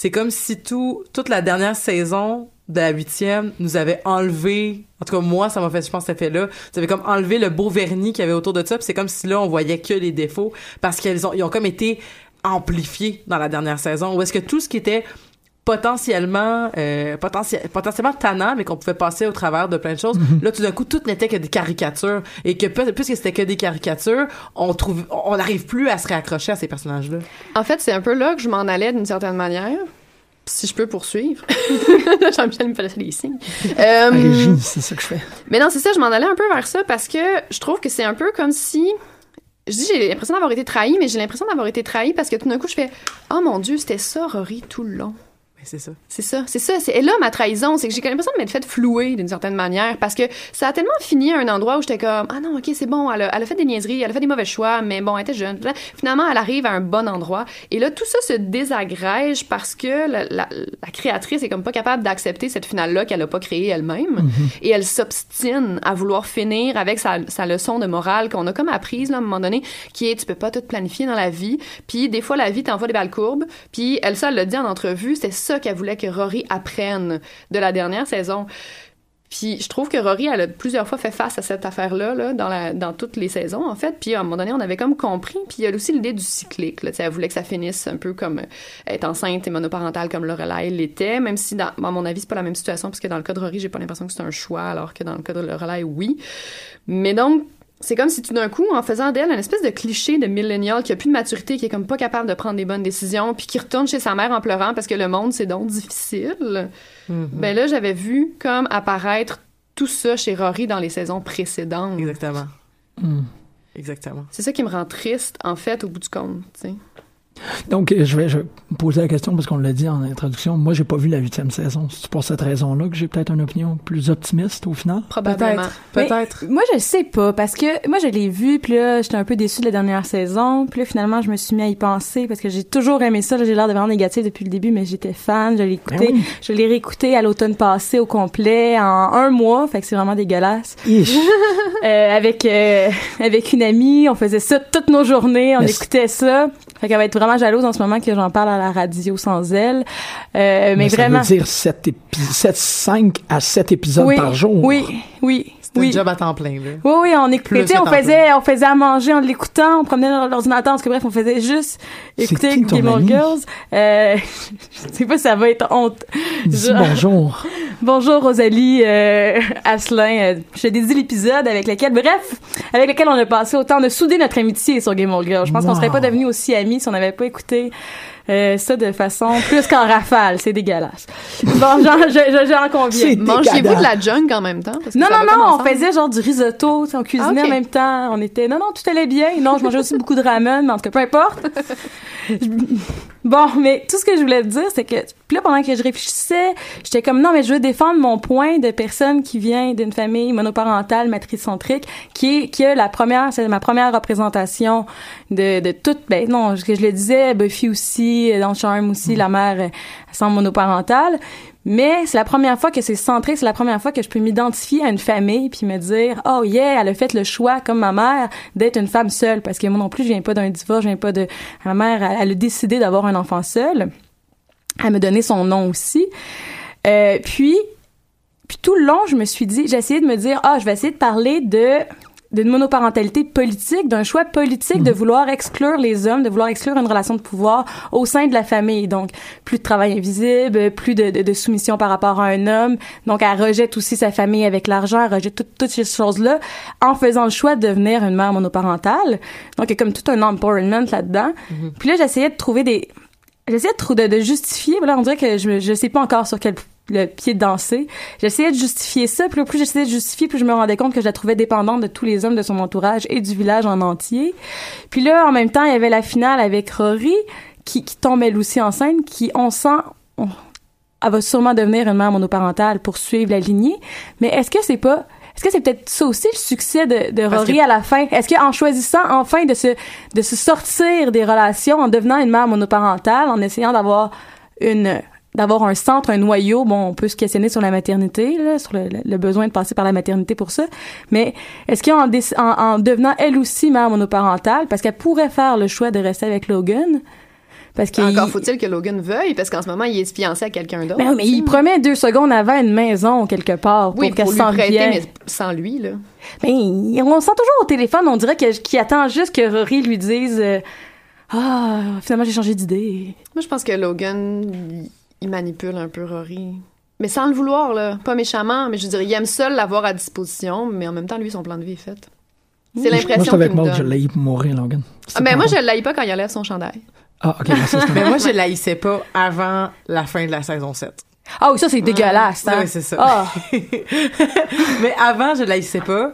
c'est comme si tout, toute la dernière saison de la huitième nous avait enlevé, en tout cas moi ça m'a fait je pense cet effet-là, ça avait comme enlevé le beau vernis qu'il y avait autour de ça, c'est comme si là on voyait que les défauts parce qu'ils ont ils ont comme été amplifiés dans la dernière saison. Où est-ce que tout ce qui était potentiellement euh, potentiel- potentiellement tannant mais qu'on pouvait passer au travers de plein de choses là tout d'un coup tout n'était que des caricatures et que puisque c'était que des caricatures on trouve on n'arrive plus à se réaccrocher à ces personnages là En fait, c'est un peu là que je m'en allais d'une certaine manière. Si je peux poursuivre. Jean-Michel me faisait des signes. Euh, c'est ça que je fais. mais non, c'est ça, je m'en allais un peu vers ça parce que je trouve que c'est un peu comme si. Je dis, j'ai l'impression d'avoir été trahi, mais j'ai l'impression d'avoir été trahi parce que tout d'un coup, je fais Oh mon Dieu, c'était ça, Rory, tout le long. Mais c'est ça C'est ça, c'est ça. C'est, et là, ma trahison, c'est que j'ai l'impression de m'être fait flouer d'une certaine manière parce que ça a tellement fini à un endroit où j'étais comme Ah non, ok, c'est bon, elle a, elle a fait des niaiseries, elle a fait des mauvais choix, mais bon, elle était jeune. Finalement, elle arrive à un bon endroit. Et là, tout ça se désagrège parce que la, la- la créatrice est comme pas capable d'accepter cette finale-là qu'elle a pas créée elle-même. Et elle s'obstine à vouloir finir avec sa, sa leçon de morale qu'on a comme apprise là, à un moment donné, qui est tu peux pas tout planifier dans la vie. Puis des fois, la vie t'envoie des balles courbes. Puis elle, ça, elle l'a dit en entrevue, c'est ça qu'elle voulait que Rory apprenne de la dernière saison. Puis je trouve que Rory, elle a plusieurs fois fait face à cette affaire-là là, dans, toutes les saisons, en fait. Puis à un moment donné, on avait comme compris. Puis il y a aussi l'idée du cyclique. Là. Elle voulait que ça finisse un peu comme euh, être enceinte et monoparentale comme Lorelai l'était, même si, à mon avis, c'est pas la même situation, parce que dans le cas de Rory, j'ai pas l'impression que c'est un choix, alors que dans le cas de Lorelai, oui. Mais donc, c'est comme si tout d'un coup, en faisant d'elle un espèce de cliché de millénial qui a plus de maturité, qui est comme pas capable de prendre des bonnes décisions, puis qui retourne chez sa mère en pleurant parce que le monde c'est donc difficile. Ben là, j'avais vu comme apparaître tout ça chez Rory dans les saisons précédentes. Exactement. Hmm. Exactement. C'est ça qui me rend triste, en fait, au bout du compte. tu sais. Donc, euh, je vais, je vais poser la question parce qu'on l'a dit en introduction. Moi, j'ai pas vu la huitième saison. C'est pour cette raison-là que j'ai peut-être une opinion plus optimiste au final? Probablement. Peut-être. Moi, je sais pas, parce que moi, je l'ai vu, puis là, j'étais un peu déçue de la dernière saison. Puis là, finalement, je me suis mis à y penser, parce que j'ai toujours aimé ça. J'ai l'air de vraiment négatif depuis le début, mais j'étais fan. Je l'ai écouté. Ben oui. Je l'ai réécouté à l'automne passé au complet, en un mois. Fait que c'est vraiment dégueulasse. Euh, avec euh, avec une amie, on faisait ça toutes nos journées, on Mais écoutait ça. Fait qu'elle va être vraiment jalouse en ce moment que j'en parle à la radio sans elle. Euh, mais, ça vraiment. veut dire 7 7, 5 à 7 épisodes oui, par jour. Oui, oui. Oui. un job à temps plein, là. Oui, oui, on écoutait, on faisait, on faisait à manger en l'écoutant, on promenait dans l'ordinateur, parce que bref, on faisait juste écouter qui Game of? Girls. Euh, je sais pas si ça va être honte. Dis bonjour. Bonjour Rosalie euh, Asselin. Euh, je te dédie l'épisode avec lequel, bref, avec lequel on a passé autant de souder notre amitié sur Game of Girls. Je pense qu'on Wow. serait pas devenus aussi amis si on n'avait pas écouté euh, ça de façon plus qu'en rafale. C'est dégueulasse. Bon, j'en, je, je- j'en conviens. Mangez-vous de la junk en même temps? Parce que Non, non, non, on ensemble? faisait genre du risotto, on cuisinait Ah, en même temps, on était, non, non, tout allait bien. Non, je mangeais aussi beaucoup de ramen, mais en tout cas, peu importe. Bon, mais tout ce que je voulais te dire, c'est que là, pendant que je réfléchissais, j'étais comme, non, mais je veux défendre mon point de personne qui vient d'une famille monoparentale, matricentrique, qui est, qui a la première, c'est ma première représentation de, de toute, ben non, ce que je le disais, Buffy aussi, dans Charm aussi, la mère euh, sans monoparentale. Mais c'est la première fois que c'est centré, c'est la première fois que je peux m'identifier à une famille puis me dire oh yeah, elle a fait le choix comme ma mère d'être une femme seule parce que moi non plus je viens pas d'un divorce, je viens pas de ma mère elle, a décidé d'avoir un enfant seul. Elle me donnait son nom aussi. Euh, puis puis tout le long, je me suis dit, j'ai essayé de me dire, ah, je vais essayer de parler de d'une monoparentalité politique, d'un choix politique de vouloir exclure les hommes, de vouloir exclure une relation de pouvoir au sein de la famille. Donc, plus de travail invisible, plus de, de, de soumission par rapport à un homme. Donc, elle rejette aussi sa famille avec l'argent, elle rejette tout- toutes ces choses-là en faisant le choix de devenir une mère monoparentale. Donc, il y a comme tout un empowerment là-dedans. Puis là, j'essayais de trouver des... J'essayais de, de, de justifier, voilà, on dirait que je, je sais pas encore sur quel le pied de danser. J'essayais de justifier ça, puis plus j'essayais de justifier, plus je me rendais compte que je la trouvais dépendante de tous les hommes de son entourage et du village en entier. Puis là, en même temps, il y avait la finale avec Rory, qui, qui tombe elle aussi enceinte, qui, on sent, on- elle va sûrement devenir une mère monoparentale pour suivre la lignée. Mais est-ce que c'est pas est-ce que c'est peut-être ça aussi le succès de, Rory que- à la fin? Est-ce qu'en choisissant enfin de se, de se sortir des relations, en devenant une mère monoparentale, en essayant d'avoir une d'avoir un centre, un noyau, bon, on peut se questionner sur la maternité, là, sur le, le besoin de passer par la maternité pour ça, mais est-ce qu'en en, en devenant elle aussi mère monoparentale, parce qu'elle pourrait faire le choix de rester avec Logan, parce Encore faut-il que Logan veuille, parce qu'en ce moment, il est fiancé à quelqu'un d'autre. Ben oui, mais il promet deux secondes avant une maison quelque part pour Oui, qu'elle pour se lui sente prêter, bien. mais sans lui, là. Ben, on sent toujours au téléphone, on dirait que- qu'il attend juste que Rory lui dise euh, Ah, finalement j'ai changé d'idée. Moi, je pense que Logan, il, manipule un peu Rory. Mais sans le vouloir, là. Pas méchamment, mais je dirais, il aime seul l'avoir à disposition, mais en même temps, lui, son plan de vie est fait. C'est Moi, je l'impression suis avec qu'il me Maud, je l'ai pour mourir, Logan. Ah, ben moi, je l'haïs pas quand il enlève son chandail. Ah, ok, merci. c'est Mais moi, je l'haïssais pas avant la fin de la saison 7. Ah oui, ça c'est dégueulasse. Hein? Oui, c'est ça. Ah. Mais avant, je l'haïssais pas.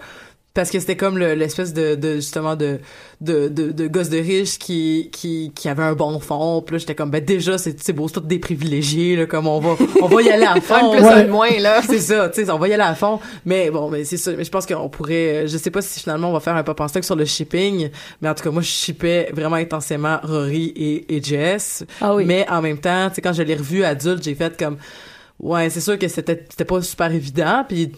Parce que c'était comme le- l'espèce de, de justement de de, de de gosse de riche qui qui qui avait un bon fond. Puis là, j'étais comme ben déjà c'est c'est beau, c'est tous des privilégiés là, comme on va on va y aller à fond. Plus, un de moins, là. C'est ça, tu sais, on va y aller à fond. Mais bon, mais c'est ça. Mais je pense qu'on pourrait, je sais pas si finalement on va faire un pop en stock sur le shipping, mais en tout cas moi je shippais vraiment intensément Rory et, et Jess. Ah oui. Mais en même temps, tu sais, quand je l'ai revu adulte, j'ai fait comme Ouais, c'est sûr que c'était c'était pas super évident, puis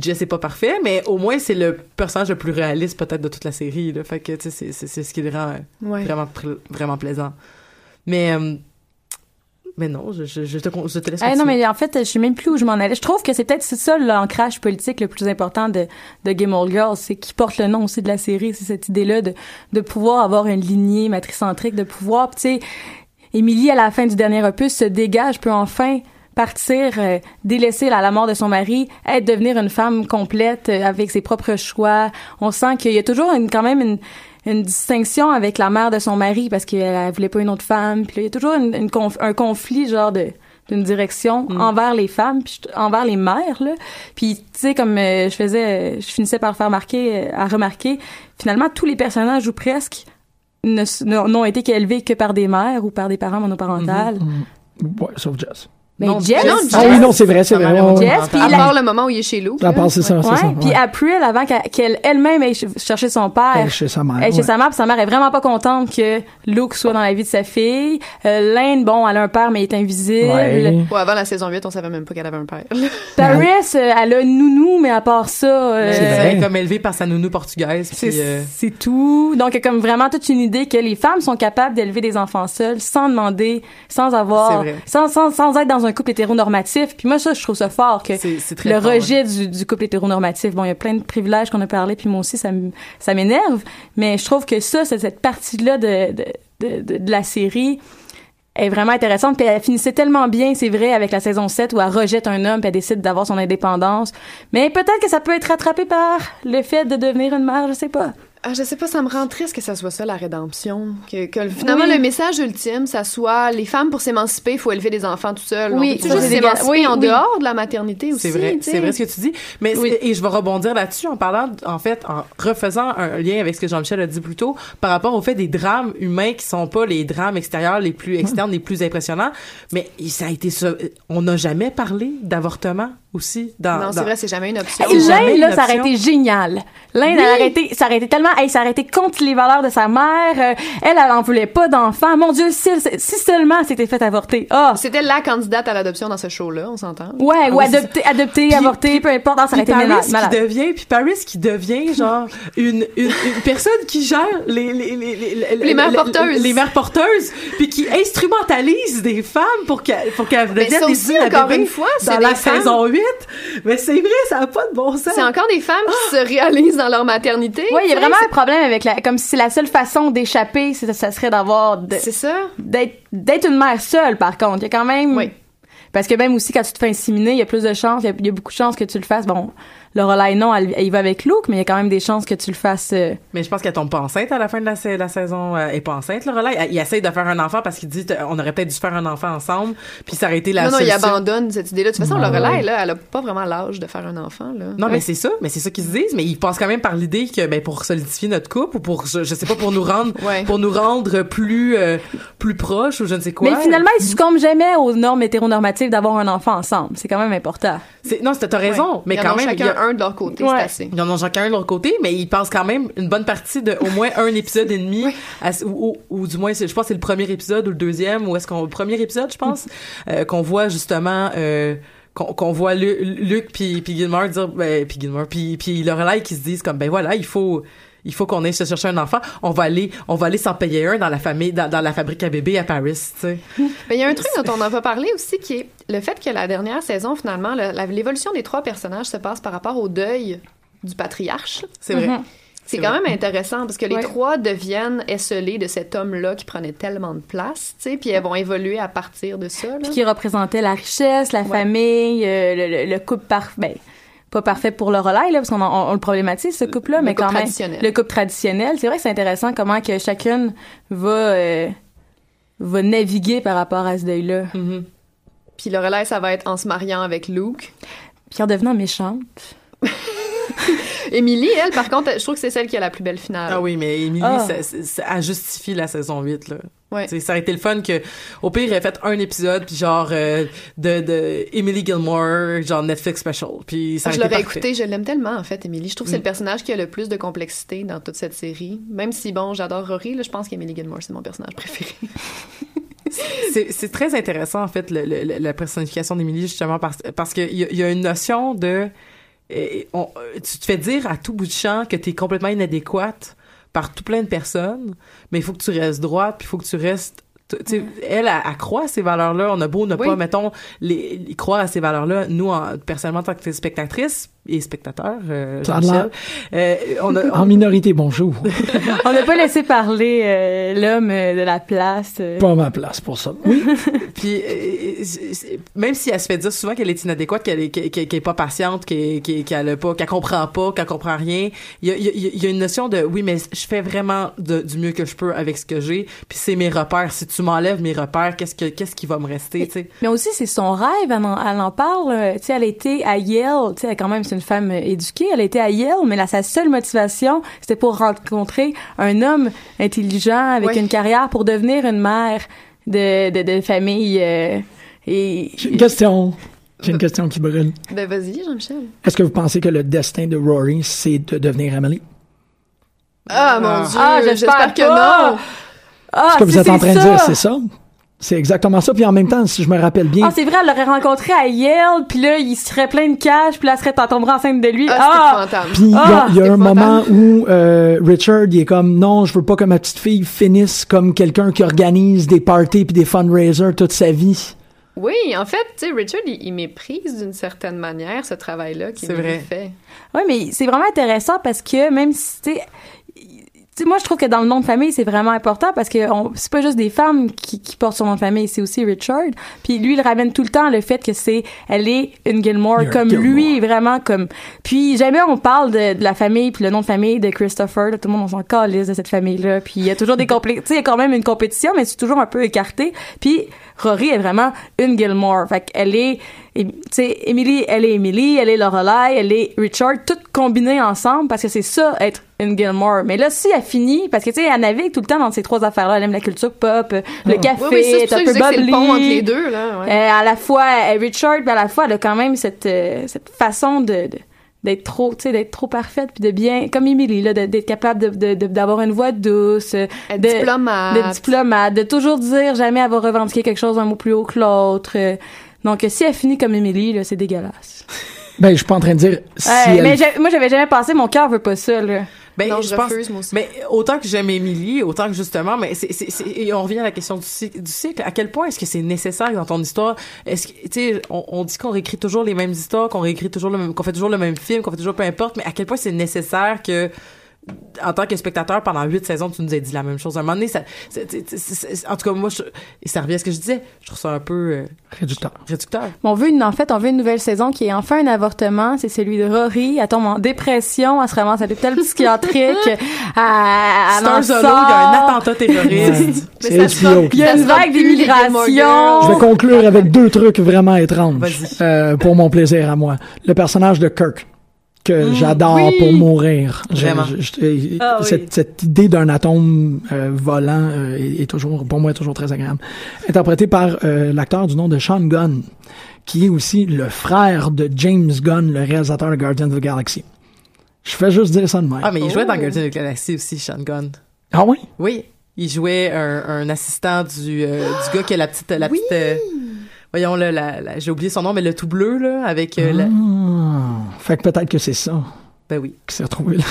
Jess est pas parfait, mais au moins c'est le personnage le plus réaliste peut-être de toute la série, là. Fait que tu sais c'est c'est c'est ce qui le rend euh, Ouais. vraiment pr- vraiment plaisant. Mais euh, mais non, je, je, je te, je te laisse Ah non, mais en fait, je sais même plus où je m'en allais. Je trouve que c'est peut-être c'est ça l'ancrage politique le plus important de, de Game of Girls, c'est qui porte le nom aussi de la série, c'est cette idée-là de, de pouvoir avoir une lignée matricentrique, de pouvoir, tu sais, Émilie, à la fin du dernier opus, se dégage, peut enfin partir, euh, délaisser la mort de son mari, être devenir une femme complète euh, avec ses propres choix. On sent qu'il y a toujours une, quand même une, une distinction avec la mère de son mari parce qu'elle elle voulait pas une autre femme. Puis là, il y a toujours une, une conf- un conflit genre de d'une direction envers les femmes puis envers les mères là puis tu sais comme euh, je faisais euh, je finissais par faire remarquer euh, à remarquer finalement tous les personnages ou presque n'ont été qu'élevés que par des mères ou par des parents monoparentales Ouais, sauf Jess. Mais Non, Jess, non, Ah oui, non, c'est vrai, c'est Ah, vrai. Ouais, ouais. Jess, puis À part le moment où il est chez Luke. À part, c'est ça, c'est ça. puis ouais. April, avant qu'elle elle-même aille ch- chercher son père, Elle est chez sa mère, elle est chez ouais. sa mère, puis sa mère est vraiment pas contente que Luke soit dans la vie de sa fille. Euh, Lane, bon, elle a un père, mais il est invisible. Ouais. Ouais, avant la saison 8, on savait même pas qu'elle avait un père. Paris, euh, elle a une nounou, mais à part ça, euh, C'est vrai. comme élevée par sa nounou portugaise. c'est euh, tout. Donc, il y a comme vraiment toute une idée que les femmes sont capables d'élever des enfants seules, sans demander, sans avoir, C'est vrai. sans, sans, sans être dans un couple hétéronormatif. Puis moi, ça, je trouve ça fort que très le fort, rejet du, du couple hétéronormatif. Bon, il y a plein de privilèges qu'on a parlé, puis moi aussi, ça m'énerve. Mais je trouve que ça, cette partie-là de, de, de la série est vraiment intéressante. Puis elle finissait tellement bien, c'est vrai, avec la saison 7 où elle rejette un homme puis elle décide d'avoir son indépendance. Mais peut-être que ça peut être rattrapé par le fait de devenir une mère, je sais pas. Ah, je sais pas, ça me rend triste que ça soit ça, la rédemption. Que, que finalement, Oui. le message ultime, ça soit les femmes, pour s'émanciper, il faut élever des enfants tout seul. Oui, On peut ça, juste c'est dégueulasse. s'émanciper Oui, en oui. dehors de la maternité aussi. C'est vrai, c'est vrai ce que tu dis. Mais et je vais rebondir là-dessus en parlant, en fait, en refaisant un lien avec ce que Jean-Michel a dit plus tôt, par rapport au fait des drames humains qui sont pas les drames extérieurs les plus externes, les plus impressionnants. Mais ça a été ça. On n'a jamais parlé d'avortement aussi dans. Non, c'est dans- vrai, c'est jamais une option. Hey, L'Inde, là, ça aurait été génial. L'Inde, elle aurait été, ça aurait été tellement, hey, ça aurait été contre les valeurs de sa mère. Euh, elle, elle en voulait pas d'enfants. Mon Dieu, si, si seulement c'était fait avorter. Ah. C'était la candidate à l'adoption dans ce show-là, on s'entend. Ouais, Ah ou oui, adopter, adopter, avorter, peu importe. Ah, ça aurait Puis été malade. Paris malade. qui devient, puis Paris qui devient genre une, une, une personne qui gère les les les les, Les mères porteuses. les mères porteuses, puis qui instrumentalise des femmes pour qu'elles pour qu'elles deviennent ça des encore une fois, c'est dans la saison 8. Mais c'est vrai, ça a pas de bon sens. C'est encore des femmes qui se réalisent dans leur maternité. Ouais, il y a vraiment un problème avec la, comme si la seule façon d'échapper, c'est- ça serait d'avoir, de- C'est ça. d'être, d'être une mère seule, par contre. Il y a quand même, Oui. parce que même aussi quand tu te fais inséminer, il y a plus de chances, il y y a beaucoup de chances que tu le fasses. Bon, Lorelai, non, elle, elle y va avec Luke, mais il y a quand même des chances que tu le fasses, euh, Mais je pense qu'elle tombe pas enceinte à la fin de la, sa- la saison. euh, Elle est pas enceinte, Lorelai. Elle- Il essaye de faire un enfant parce qu'il dit on aurait peut-être dû faire un enfant ensemble, puis ça aurait été la non, non, il abandonne cette idée-là. De toute façon, Ouais. Lorelai, là, elle a pas vraiment l'âge de faire un enfant, là. Non, mais c'est ça, mais c'est ça qu'ils se disent, mais ils passent quand même par l'idée que ben pour solidifier notre couple ou pour je, je sais pas pour nous rendre Ouais. pour nous rendre plus euh, plus proches ou je ne sais quoi. Mais finalement, ils succombent jamais aux normes hétéronormatives d'avoir un enfant ensemble. C'est quand même important. c'est non, t'as raison, Ouais. mais quand même il y chacun de leur côté, Ouais. c'est assez. ils en ont chacun de leur côté, mais ils passent quand même une bonne partie de au moins un épisode et demi, à- ou, ou, ou du moins, je pense que c'est le premier épisode ou le deuxième, ou est-ce qu'on le premier épisode, je pense, euh, qu'on voit justement. Euh, qu'on qu'on voit Lu- Luc puis puis Gilmore dire ben puis Gilmore puis puis Lorelai qui se disent comme ben voilà il faut il faut qu'on aille se chercher un enfant on va aller on va aller s'en payer un dans la famille dans, dans la fabrique à bébés à Paris tu sais Mais il y a un truc dont on n'a pas parlé aussi qui est le fait que la dernière saison, finalement, l'évolution des trois personnages se passe par rapport au deuil du patriarche. c'est vrai Mhm. C'est C'est quand vrai. même intéressant parce que les Ouais. trois deviennent esselés de cet homme-là qui prenait tellement de place, tu sais, puis elles vont évoluer à partir de ça. là. Puis qui représentait la richesse, la famille, euh, le, le- le couple parfait. Pas parfait pour le relais, là, parce qu'on on, le problématise, ce couple-là, Le mais couple quand même. traditionnel. Le couple traditionnel. C'est vrai que c'est intéressant comment que chacune va, euh, va naviguer par rapport à ce deuil-là. Mhm. Puis le relais, ça va être en se mariant avec Luke. Puis en devenant méchante. Émilie, elle, par contre, je trouve que c'est celle qui a la plus belle finale. ah oui mais Émilie Ah. ça, ça, ça- elle justifie la saison 8 là Ouais. Ça aurait été le fun que au pire il ait fait un épisode puis genre euh, de de Emily Gilmore genre Netflix special puis ça Ah, aurait je l'aurais écouté, je l'aime tellement en fait, Émilie. Je trouve que c'est Mm. le personnage qui a le plus de complexité dans toute cette série. Même si bon, j'adore Rory, là, je pense qu'Emily Gilmore c'est mon personnage préféré. c'est très intéressant en fait le- le- le- la personnification d'Émilie justement parce parce que il y, a- il y a une notion de euh, on- euh, tu te fais dire à tout bout de champ que tu es complètement inadéquate par tout plein de personnes mais il faut que tu restes droite puis il faut que tu restes Tu sais, elle, elle, elle croit à ces valeurs-là. On a beau ne Oui. pas, mettons, les, les croire à ces valeurs-là. Nous, en, personnellement, en tant que spectatrice et spectateurs, euh, euh, on a, En minorité, bonjour. On n'a pas laissé parler euh, l'homme euh, de la place. euh. Pas ma place pour ça. Oui. Puis euh, même si elle se fait dire souvent qu'elle est inadéquate, qu'elle est, qu'elle, qu'elle est pas patiente, qu'elle, qu'elle, qu'elle a pas, qu'elle comprend pas, qu'elle comprend rien, il y a, il y a- il y a une notion de oui, mais je fais vraiment de- du mieux que je peux avec ce que j'ai. Puis c'est mes repères. Si tu m'enlèves mes repères, qu'est-ce que qu'est-ce qui va me rester, tu sais? Mais aussi, c'est son rêve, elle en, elle en parle. euh, Tu sais, elle a été à Yale, tu sais, elle, quand même, c'est une femme éduquée, elle a été à Yale, mais là, sa seule motivation, c'était pour rencontrer un homme intelligent avec Ouais. une carrière pour devenir une mère de, de, de famille. euh, et J'ai une question. J'ai une question qui brûle. Ben vas-y, Jean-Michel. Est-ce que vous pensez que le destin de Rory, c'est de devenir Emily? Ah, mon Dieu, Ah, j'espère que pas. non. Ah, Ce que vous êtes en train de dire, c'est ça? C'est exactement ça. Puis en même temps, si je me rappelle bien, Ah, c'est vrai, elle l'aurait rencontré à Yale, puis là, il serait plein de cash, puis là, elle serait tomberait enceinte de lui. Ah, Ah! Puis il y a- Ah, il y a, un moment où euh, Richard il est comme non, je veux pas que ma petite fille finisse comme quelqu'un qui organise des parties puis des fundraisers toute sa vie. Oui, en fait, tu sais, Richard, il, il méprise d'une certaine manière ce travail-là qu'il C'est vrai. fait. Oui, mais c'est vraiment intéressant parce que même si, tu sais, tu sais, moi, je trouve que dans le nom de famille, c'est vraiment important parce que c'est pas juste des femmes qui, qui portent son nom de famille, c'est aussi Richard. Puis lui, il ramène tout le temps le fait que c'est, elle est une Gilmore You're comme Gilmore. lui, vraiment comme. Puis jamais on parle de, de la famille puis le nom de famille de Christopher. là, tout le monde on s'en calisse de cette famille-là. Puis il y a toujours des complé- tu sais, il y a quand même une compétition, mais c'est toujours un peu écarté. Puis Rory est vraiment une Gilmore. Fait qu'elle est, tu sais, Emily, elle est Emily, elle est Lorelai, elle est Richard, toutes combinées ensemble parce que c'est ça être une Gilmore. Mais là, si elle finit, parce que tu sais, elle navigue tout le temps dans ces trois affaires-là. Elle aime la culture pop, euh, le café, Oui, oui, c'est un peu c'est le bubbly. pont entre les deux, là. ouais. Euh, à la fois elle est Richard, puis à la fois elle a quand même cette euh, cette façon de, de- d'être trop, tu sais, d'être trop parfaite puis de bien, comme Emily là, d'être capable de, d'avoir une voix douce, euh, de, diplomate. de diplomate, de toujours dire jamais elle va revendiquer quelque chose un mot plus haut que l'autre. euh. donc euh, si elle finit comme Emily là, c'est dégueulasse. Ben, je suis pas en train de dire si Ouais, elle- Mais moi j'avais jamais pensé, mon cœur veut pas ça là. Ben, Non, je pense- refuse, moi aussi. Mais autant que j'aime Émilie, autant que justement, mais c'est, c'est, c'est- et on revient à la question du, cycle- du cycle. À quel point est-ce que c'est nécessaire dans ton histoire? Est-ce que, tu sais, on, on dit qu'on réécrit toujours les mêmes histoires, qu'on réécrit toujours le même, qu'on fait toujours le même film, qu'on fait toujours peu importe, mais à quel point c'est nécessaire que, en tant que spectateur, pendant huit saisons, tu nous aies dit la même chose. À un moment donné, ça, en tout cas, moi, je, et ça revient à ce que je disais. Je trouve ça un peu euh, réducteur. réducteur. On veut une, en fait, on veut une nouvelle saison qui est enfin un avortement. C'est celui de Rory. Elle tombe en dépression. Elle se ramasse à l'hôpital psychiatrique. à, Star Zolo, il y a un attentat terroriste. Il y a une vague d'immigration. Je vais conclure avec deux trucs vraiment étranges Vas-y. euh, pour mon plaisir à moi. Le personnage de Kirk que j'adore oui. pour mourir. Vraiment. je- je- Ah oui. cette, idée d'un atome euh, volant euh, est, est toujours pour moi toujours très agréable. Interprété par euh, l'acteur du nom de Sean Gunn, qui est aussi le frère de James Gunn, le réalisateur de Guardians of the Galaxy. Je fais juste dire ça de même. Ah, mais il jouait dans Oh. Guardians of the Galaxy aussi, Sean Gunn. Ah oui? Oui, il jouait un, un assistant du, euh, du gars qui a la petite, la petite, euh, voyons là, la, la- j'ai oublié son nom, mais le tout bleu là, avec euh, la- Ah, fait que peut-être que c'est ça. ben oui. qui s'est retrouvé là.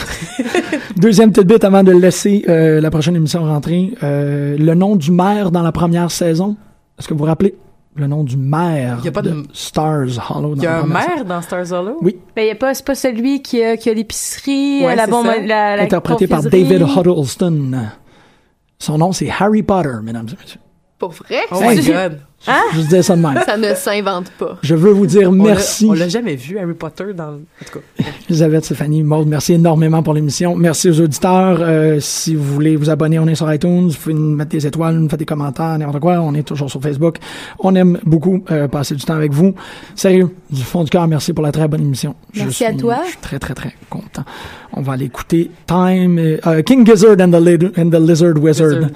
Deuxième petite bit avant de laisser euh, la prochaine émission rentrer. Euh, le nom du maire dans la première saison. Est-ce que vous vous rappelez? Le nom du maire Il y a pas de de- Stars Hollow? Il y a un maire dans Star Hollow? Oui. Ben, y a pas, c'est pas celui qui a, qui a l'épicerie, Ouais, la bombe, ça. la, la Interprété par. David Huddleston. Son nom, c'est Harry Potter, mesdames et messieurs. Pour vrai? Oh my Ça- Je disais ça de même. Ça ne s'invente pas. Je veux vous dire merci. On l'a jamais vu Harry Potter dans. En tout cas. Elisabeth, Stéphanie, Maude, merci énormément pour l'émission. Merci aux auditeurs. Euh, si vous voulez vous abonner, on est sur iTunes. Vous pouvez nous mettre des étoiles, nous faire des commentaires, n'importe quoi. On est toujours sur Facebook. On aime beaucoup euh, passer du temps avec vous. Sérieux, du fond du cœur, merci pour la très bonne émission. Je Merci à toi. Je suis très, très, très content. On va aller écouter Time, euh, King Gizzard and the, Lid- and the Lizard Wizard. Wizard.